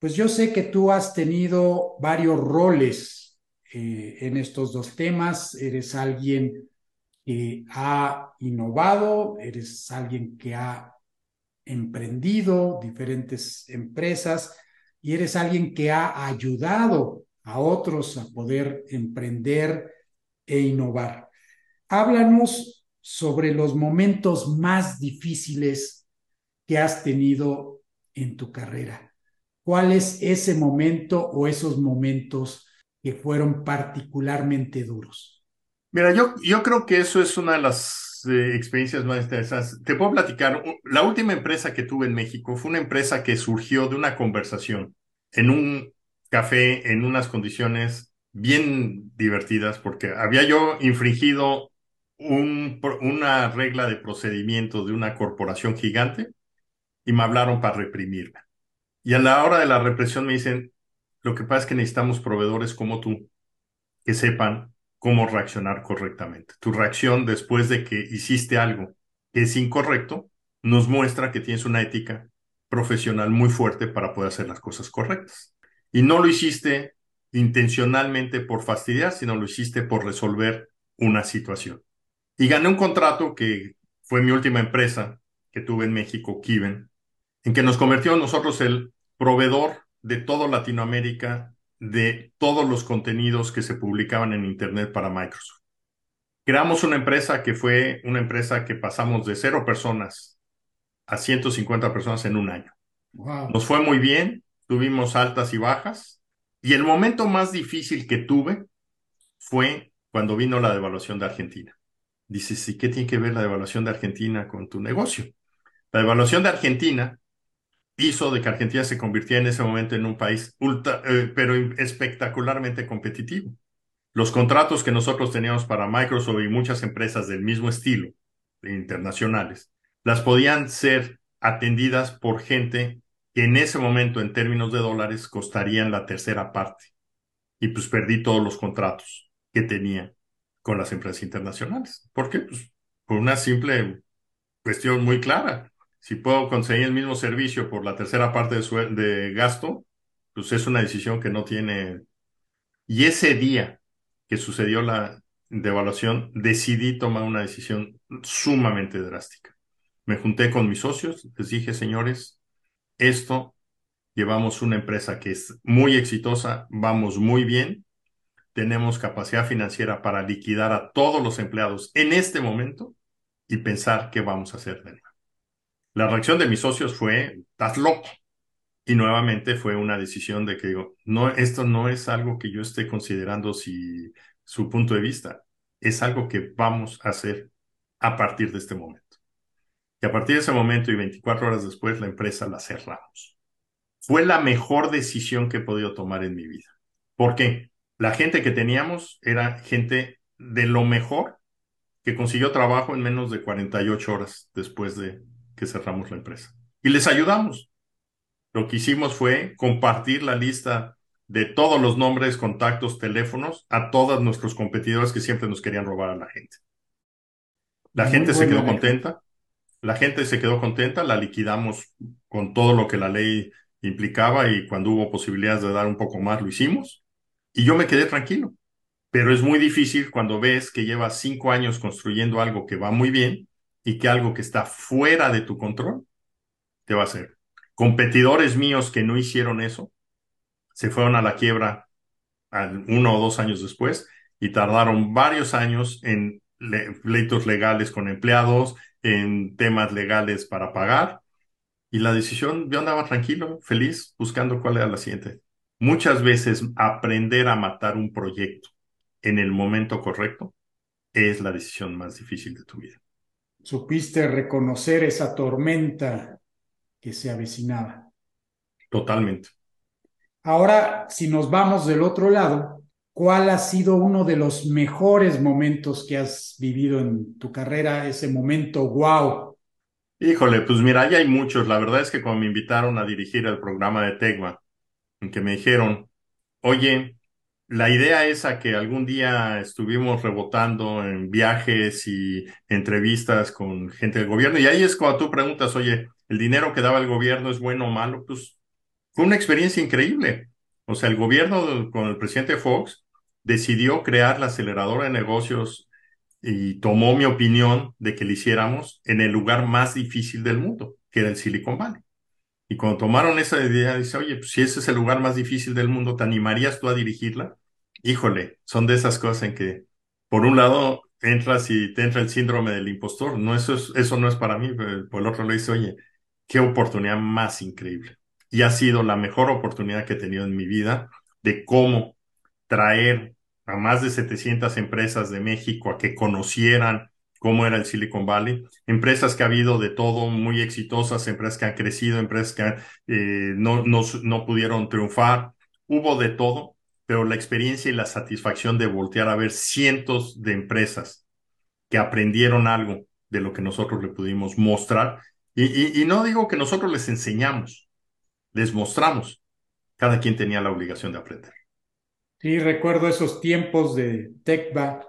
pues yo sé que tú has tenido varios roles eh, en estos dos temas. Eres alguien que ha innovado, eres alguien que ha emprendido diferentes empresas y eres alguien que ha ayudado a otros a poder emprender e innovar. Háblanos sobre los momentos más difíciles que has tenido en tu carrera. ¿Cuál es ese momento o esos momentos que fueron particularmente duros? Mira, yo, yo creo que eso es una de las eh, experiencias más interesantes. Te puedo platicar, la última empresa que tuve en México fue una empresa que surgió de una conversación en un café en unas condiciones bien divertidas porque había yo infringido un, una regla de procedimiento de una corporación gigante y me hablaron para reprimirme. Y a la hora de la represión me dicen, lo que pasa es que necesitamos proveedores como tú que sepan cómo reaccionar correctamente. Tu reacción después de que hiciste algo que es incorrecto nos muestra que tienes una ética profesional muy fuerte para poder hacer las cosas correctas. Y no lo hiciste intencionalmente por fastidiar, sino lo hiciste por resolver una situación. Y gané un contrato que fue mi última empresa que tuve en México, Kiven, en que nos convirtió nosotros el proveedor de toda Latinoamérica de todos los contenidos que se publicaban en Internet para Microsoft. Creamos una empresa que fue una empresa que pasamos de cero personas a 150 personas en un año. Nos fue muy bien, tuvimos altas y bajas, y el momento más difícil que tuve fue cuando vino la devaluación de Argentina. Dices, ¿y qué tiene que ver la devaluación de Argentina con tu negocio? La devaluación de Argentina hizo de que Argentina se convirtiera en ese momento en un país ultra, eh, pero espectacularmente competitivo. Los contratos que nosotros teníamos para Microsoft y muchas empresas del mismo estilo, internacionales, las podían ser atendidas por gente que en ese momento, en términos de dólares, costarían la tercera parte. Y pues perdí todos los contratos que tenía con las empresas internacionales. ¿Por qué? Pues por una simple cuestión muy clara si puedo conseguir el mismo servicio por la tercera parte de, gasto, pues es una decisión que no tiene. Y ese día que sucedió la devaluación, decidí tomar una decisión sumamente drástica. Me junté con mis socios, les dije, señores, esto llevamos una empresa que es muy exitosa, vamos muy bien, tenemos capacidad financiera para liquidar a todos los empleados en este momento y pensar qué vamos a hacer de nuevo. La reacción de mis socios fue, estás loco. Y nuevamente fue una decisión de que digo, no, esto no es algo que yo esté considerando si su punto de vista, es algo que vamos a hacer a partir de este momento. Y a partir de ese momento y 24 horas después, la empresa la cerramos. Fue la mejor decisión que he podido tomar en mi vida. ¿Por qué? La gente que teníamos era gente de lo mejor que consiguió trabajo en menos de 48 horas después de, que cerramos la empresa. Y les ayudamos. Lo que hicimos fue compartir la lista de todos los nombres, contactos, teléfonos a todos nuestros competidores que siempre nos querían robar a la gente. La gente se quedó contenta. La gente se quedó contenta, la liquidamos con todo lo que la ley implicaba y cuando hubo posibilidades de dar un poco más lo hicimos. Y yo me quedé tranquilo. Pero es muy difícil cuando ves que llevas cinco años construyendo algo que va muy bien y que algo que está fuera de tu control te va a hacer. Competidores míos que no hicieron eso se fueron a la quiebra uno o dos años después y tardaron varios años en pleitos legales con empleados, en temas legales para pagar. Y la decisión, yo andaba tranquilo, feliz, buscando cuál era la siguiente. Muchas veces aprender a matar un proyecto en el momento correcto es la decisión más difícil de tu vida supiste reconocer esa tormenta que se avecinaba. Totalmente. Ahora, si nos vamos del otro lado, ¿cuál ha sido uno de los mejores momentos que has vivido en tu carrera? Ese momento, wow. Híjole, pues mira, ya hay muchos. La verdad es que cuando me invitaron a dirigir el programa de Tegma, en que me dijeron, oye, la idea esa que algún día estuvimos rebotando en viajes y entrevistas con gente del gobierno, y ahí es cuando tú preguntas, oye, ¿el dinero que daba el gobierno es bueno o malo? Pues fue una experiencia increíble. O sea, el gobierno con el presidente Fox decidió crear la aceleradora de negocios y tomó mi opinión de que lo hiciéramos en el lugar más difícil del mundo, que era el Silicon Valley. Y cuando tomaron esa idea, dice, oye, pues si ese es el lugar más difícil del mundo, ¿te animarías tú a dirigirla? Híjole, son de esas cosas en que, por un lado, entras y te entra el síndrome del impostor. No, eso, es, eso no es para mí. Por el otro le dice, oye, qué oportunidad más increíble. Y ha sido la mejor oportunidad que he tenido en mi vida de cómo traer a más de 700 empresas de México a que conocieran cómo era el Silicon Valley, empresas que ha habido de todo, muy exitosas, empresas que han crecido, empresas que eh, no, no, no pudieron triunfar, hubo de todo, pero la experiencia y la satisfacción de voltear a ver cientos de empresas que aprendieron algo de lo que nosotros le pudimos mostrar. Y, no digo que nosotros les enseñamos, les mostramos. Cada quien tenía la obligación de aprender. Sí, recuerdo esos tiempos de TECBA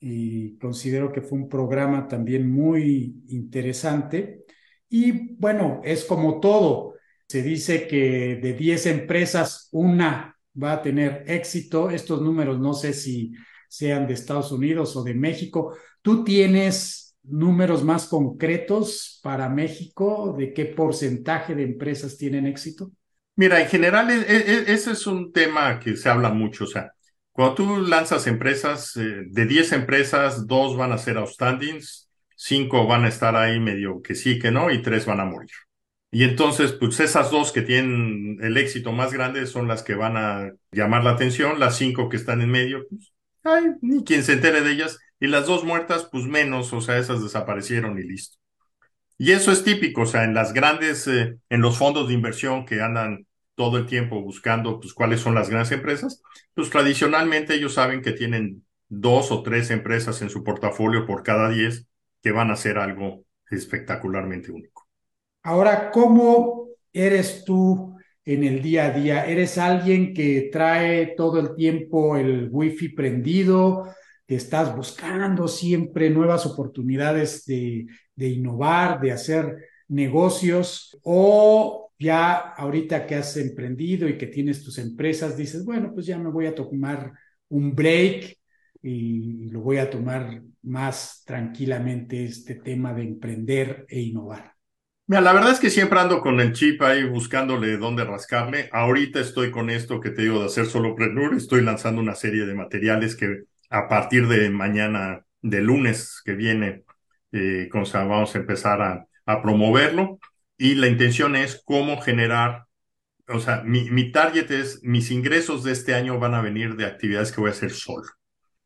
y considero que fue un programa también muy interesante. Y bueno, es como todo. Se dice que de 10 empresas, una va a tener éxito. Estos números no sé si sean de Estados Unidos o de México. ¿Tú tienes números más concretos para México de qué porcentaje de empresas tienen éxito? Mira, en general e, e, e, ese es un tema que se habla mucho. O sea, cuando tú lanzas empresas, eh, de 10 empresas, dos van a ser outstandings, cinco van a estar ahí medio que sí, que no, y tres van a morir. Y entonces, pues esas dos que tienen el éxito más grande son las que van a llamar la atención, las cinco que están en medio, pues, ay, ni quien se entere de ellas, y las dos muertas, pues menos, o sea, esas desaparecieron y listo. Y eso es típico, o sea, en las grandes, eh, en los fondos de inversión que andan todo el tiempo buscando, pues, cuáles son las grandes empresas, pues tradicionalmente ellos saben que tienen dos o tres empresas en su portafolio por cada diez que van a hacer algo espectacularmente único. Ahora, ¿cómo eres tú en el día a día? ¿Eres alguien que trae todo el tiempo el wifi prendido? que estás buscando siempre nuevas oportunidades de, de innovar, de hacer negocios? ¿O ya ahorita que has emprendido y que tienes tus empresas, dices, bueno, pues ya me voy a tomar un break y lo voy a tomar más tranquilamente este tema de emprender e innovar? Mira, la verdad es que siempre ando con el chip ahí buscándole dónde rascarle. Ahorita estoy con esto que te digo de hacer solo prenur. Estoy lanzando una serie de materiales que a partir de mañana, de lunes que viene, eh, vamos a empezar a, a, promoverlo. Y la intención es cómo generar, o sea, mi, mi target es, mis ingresos de este año van a venir de actividades que voy a hacer solo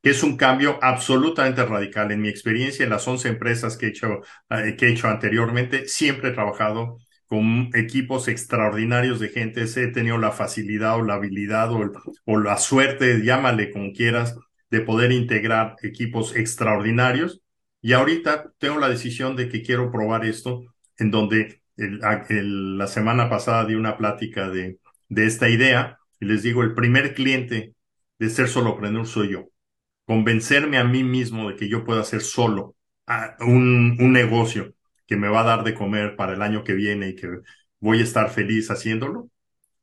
que es un cambio absolutamente radical. En mi experiencia en las 11 empresas que he hecho, eh, que he hecho anteriormente, siempre he trabajado con equipos extraordinarios de gente. He tenido la facilidad o la habilidad o, la suerte, llámale como quieras, de poder integrar equipos extraordinarios. Y ahorita tengo la decisión de que quiero probar esto, en donde la semana pasada di una plática de, de esta idea y les digo, el primer cliente de ser solopreneur soy yo convencerme a mí mismo de que yo puedo hacer solo un, un negocio que me va a dar de comer para el año que viene y que voy a estar feliz haciéndolo,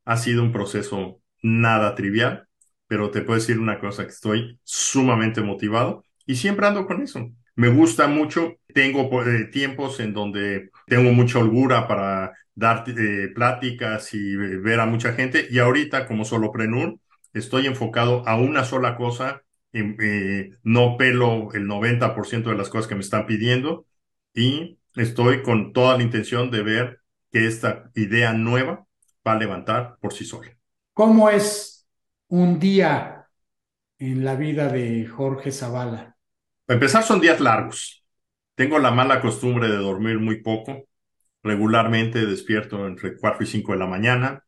ha sido un proceso nada trivial, pero te puedo decir una cosa, que estoy sumamente motivado y siempre ando con eso. Me gusta mucho, tengo eh, tiempos en donde tengo mucha holgura para dar eh, pláticas y ver a mucha gente y ahorita como soloprenur estoy enfocado a una sola cosa eh, no pelo el 90% de las cosas que me están pidiendo y estoy con toda la intención de ver que esta idea nueva va a levantar por sí sola. ¿Cómo es un día en la vida de Jorge Zavala? Para empezar, son días largos. Tengo la mala costumbre de dormir muy poco. Regularmente despierto entre 4 y 5 de la mañana.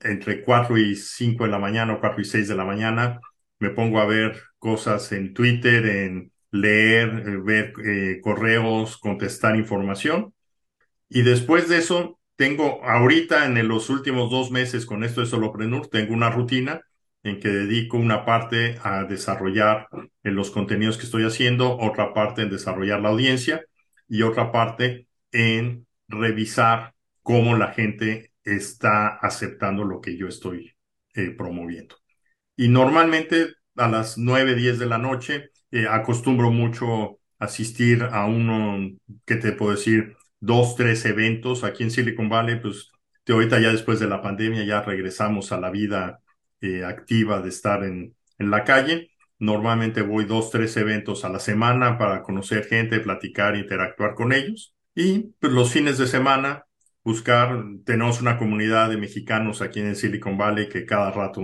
Entre 4 y 5 de la mañana o 4 y 6 de la mañana me pongo a ver cosas en Twitter, en leer, eh, ver eh, correos, contestar información. Y después de eso, tengo ahorita en los últimos dos meses con esto de Soloprenur, tengo una rutina en que dedico una parte a desarrollar en los contenidos que estoy haciendo, otra parte en desarrollar la audiencia y otra parte en revisar cómo la gente está aceptando lo que yo estoy eh, promoviendo. Y normalmente a las 9, 10 de la noche eh, acostumbro mucho asistir a uno, ¿qué te puedo decir? Dos, tres eventos aquí en Silicon Valley, pues de ahorita ya después de la pandemia ya regresamos a la vida eh, activa de estar en, en la calle. Normalmente voy dos, tres eventos a la semana para conocer gente, platicar, interactuar con ellos. Y pues, los fines de semana buscar, tenemos una comunidad de mexicanos aquí en Silicon Valley que cada rato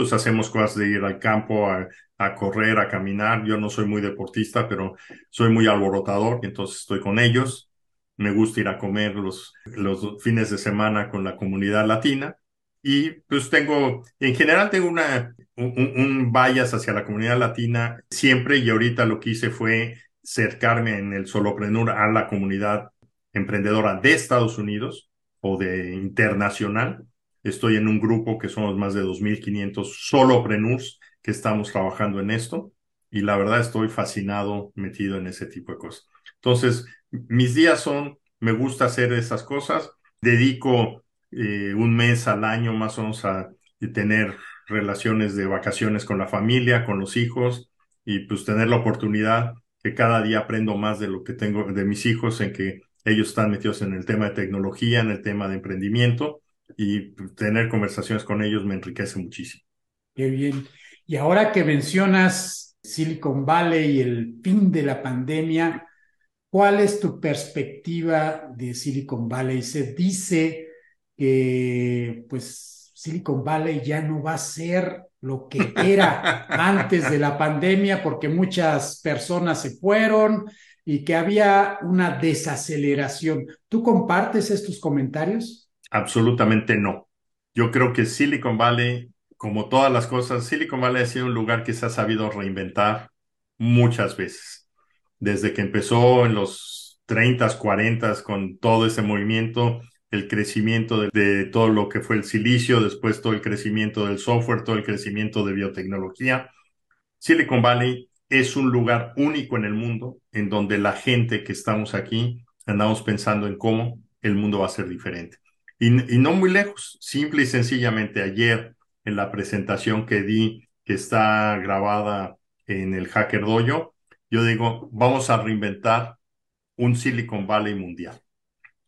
pues hacemos cosas de ir al campo a, correr, a caminar. Yo no soy muy deportista, pero soy muy alborotador, entonces estoy con ellos. Me gusta ir a comer los, los fines de semana con la comunidad latina. Y pues tengo, en general tengo una, un, un hacia la comunidad latina siempre y ahorita lo que hice fue cercarme en el soloprenur a la comunidad emprendedora de Estados Unidos o de internacional Estoy en un grupo que somos más de 2.500 solopreneurs que estamos trabajando en esto y la verdad estoy fascinado metido en ese tipo de cosas. Entonces, mis días son, me gusta hacer esas cosas, dedico eh, un mes al año más o menos a tener relaciones de vacaciones con la familia, con los hijos y pues tener la oportunidad que cada día aprendo más de lo que tengo de mis hijos en que ellos están metidos en el tema de tecnología, en el tema de emprendimiento y pues, tener conversaciones con ellos me enriquece muchísimo. Qué bien. Y ahora que mencionas Silicon Valley y el fin de la pandemia, ¿cuál es tu perspectiva de Silicon Valley? Se dice que pues Silicon Valley ya no va a ser lo que era antes de la pandemia porque muchas personas se fueron y que había una desaceleración. ¿Tú compartes estos comentarios? Absolutamente no. Yo creo que Silicon Valley, como todas las cosas, Silicon Valley ha sido un lugar que se ha sabido reinventar muchas veces. Desde que empezó en los 30, 40 con todo ese movimiento, el crecimiento de, todo lo que fue el silicio, después todo el crecimiento del software, todo el crecimiento de biotecnología. Silicon Valley es un lugar único en el mundo en donde la gente que estamos aquí andamos pensando en cómo el mundo va a ser diferente. Y, no muy lejos, simple y sencillamente ayer en la presentación que di, que está grabada en el Hacker Dojo, yo digo, vamos a reinventar un Silicon Valley mundial.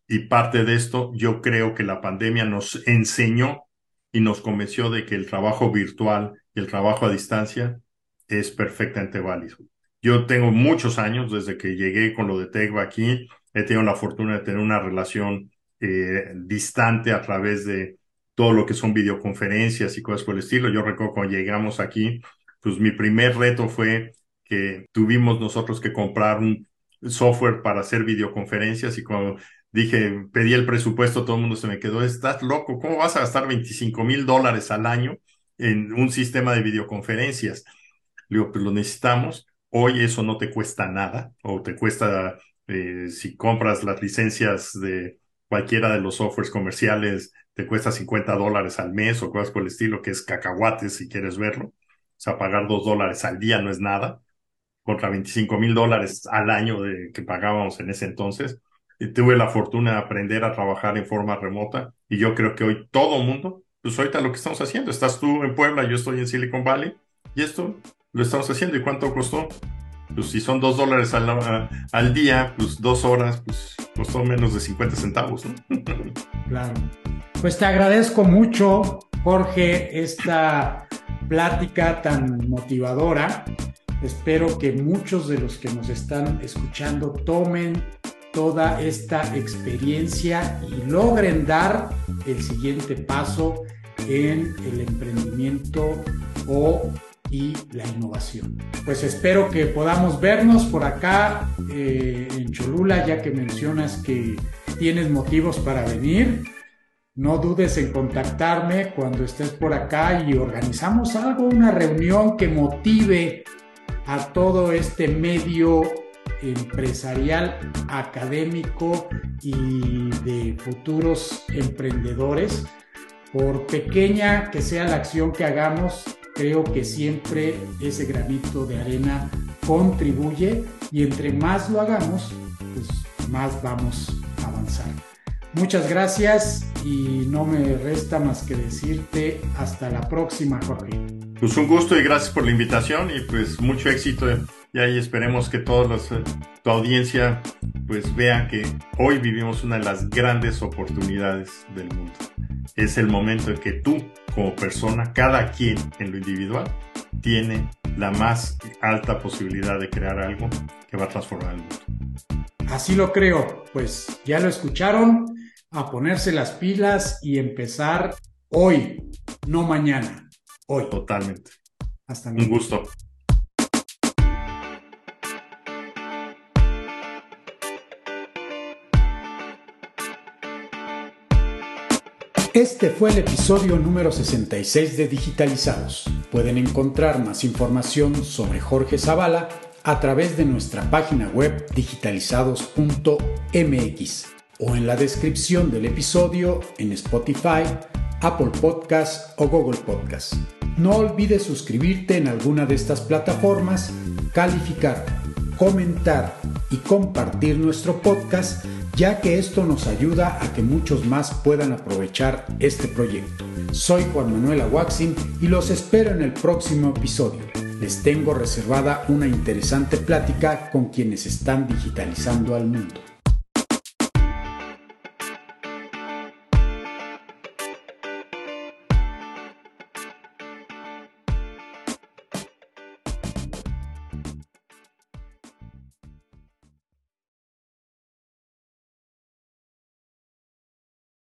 Y parte de esto, yo creo que la pandemia nos enseñó y nos convenció de que el trabajo virtual y el trabajo a distancia es perfectamente válido. Yo tengo muchos años desde que llegué con lo de Tegva aquí, he tenido la fortuna de tener una relación eh, distante a través de todo lo que son videoconferencias y cosas por el estilo. Yo recuerdo cuando llegamos aquí, pues mi primer reto fue que tuvimos nosotros que comprar un software para hacer videoconferencias y cuando dije, pedí el presupuesto, todo el mundo se me quedó, estás loco, ¿cómo vas a gastar 25 mil dólares al año en un sistema de videoconferencias? Le digo, pues lo necesitamos, hoy eso no te cuesta nada, o te cuesta, eh, si compras las licencias de cualquiera de los softwares comerciales, te cuesta 50 dólares al mes o cosas por el estilo, que es cacahuates si quieres verlo. O sea, pagar 2 dólares al día no es nada, contra 25 mil dólares al año de, que pagábamos en ese entonces tuve la fortuna de aprender a trabajar en forma remota y yo creo que hoy todo mundo, pues ahorita lo que estamos haciendo, estás tú en Puebla, yo estoy en Silicon Valley y esto lo estamos haciendo. ¿Y cuánto costó? Pues si son dos dólares al, al día, pues dos horas, pues costó menos de 50 centavos. Claro. Pues te agradezco mucho, Jorge, esta plática tan motivadora. Espero que muchos de los que nos están escuchando tomen toda esta experiencia y logren dar el siguiente paso en el emprendimiento o y la innovación. Pues espero que podamos vernos por acá eh, en Cholula, ya que mencionas que tienes motivos para venir. No dudes en contactarme cuando estés por acá y organizamos algo, una reunión que motive a todo este medio empresarial, académico y de futuros emprendedores. Por pequeña que sea la acción que hagamos, creo que siempre ese granito de arena contribuye y entre más lo hagamos, pues más vamos a avanzar. Muchas gracias y no me resta más que decirte hasta la próxima, Jorge. Pues un gusto y gracias por la invitación y pues mucho éxito y ahí esperemos que toda eh, tu audiencia pues vea que hoy vivimos una de las grandes oportunidades del mundo. Es el momento en que tú como persona, cada quien en lo individual, tiene la más alta posibilidad de crear algo que va a transformar el mundo. Así lo creo, pues ya lo escucharon, a ponerse las pilas y empezar hoy, no mañana, hoy. Totalmente. Hasta Un gusto. Este fue el episodio número 66 de Digitalizados. Pueden encontrar más información sobre Jorge Zavala a través de nuestra página web digitalizados.mx o en la descripción del episodio en Spotify, Apple Podcasts o Google Podcasts. No olvides suscribirte en alguna de estas plataformas, calificar, comentar y compartir nuestro podcast ya que esto nos ayuda a que muchos más puedan aprovechar este proyecto. Soy Juan Manuel Aguaxin y los espero en el próximo episodio. les tengo reservada una interesante plática con quienes están digitalizando al mundo.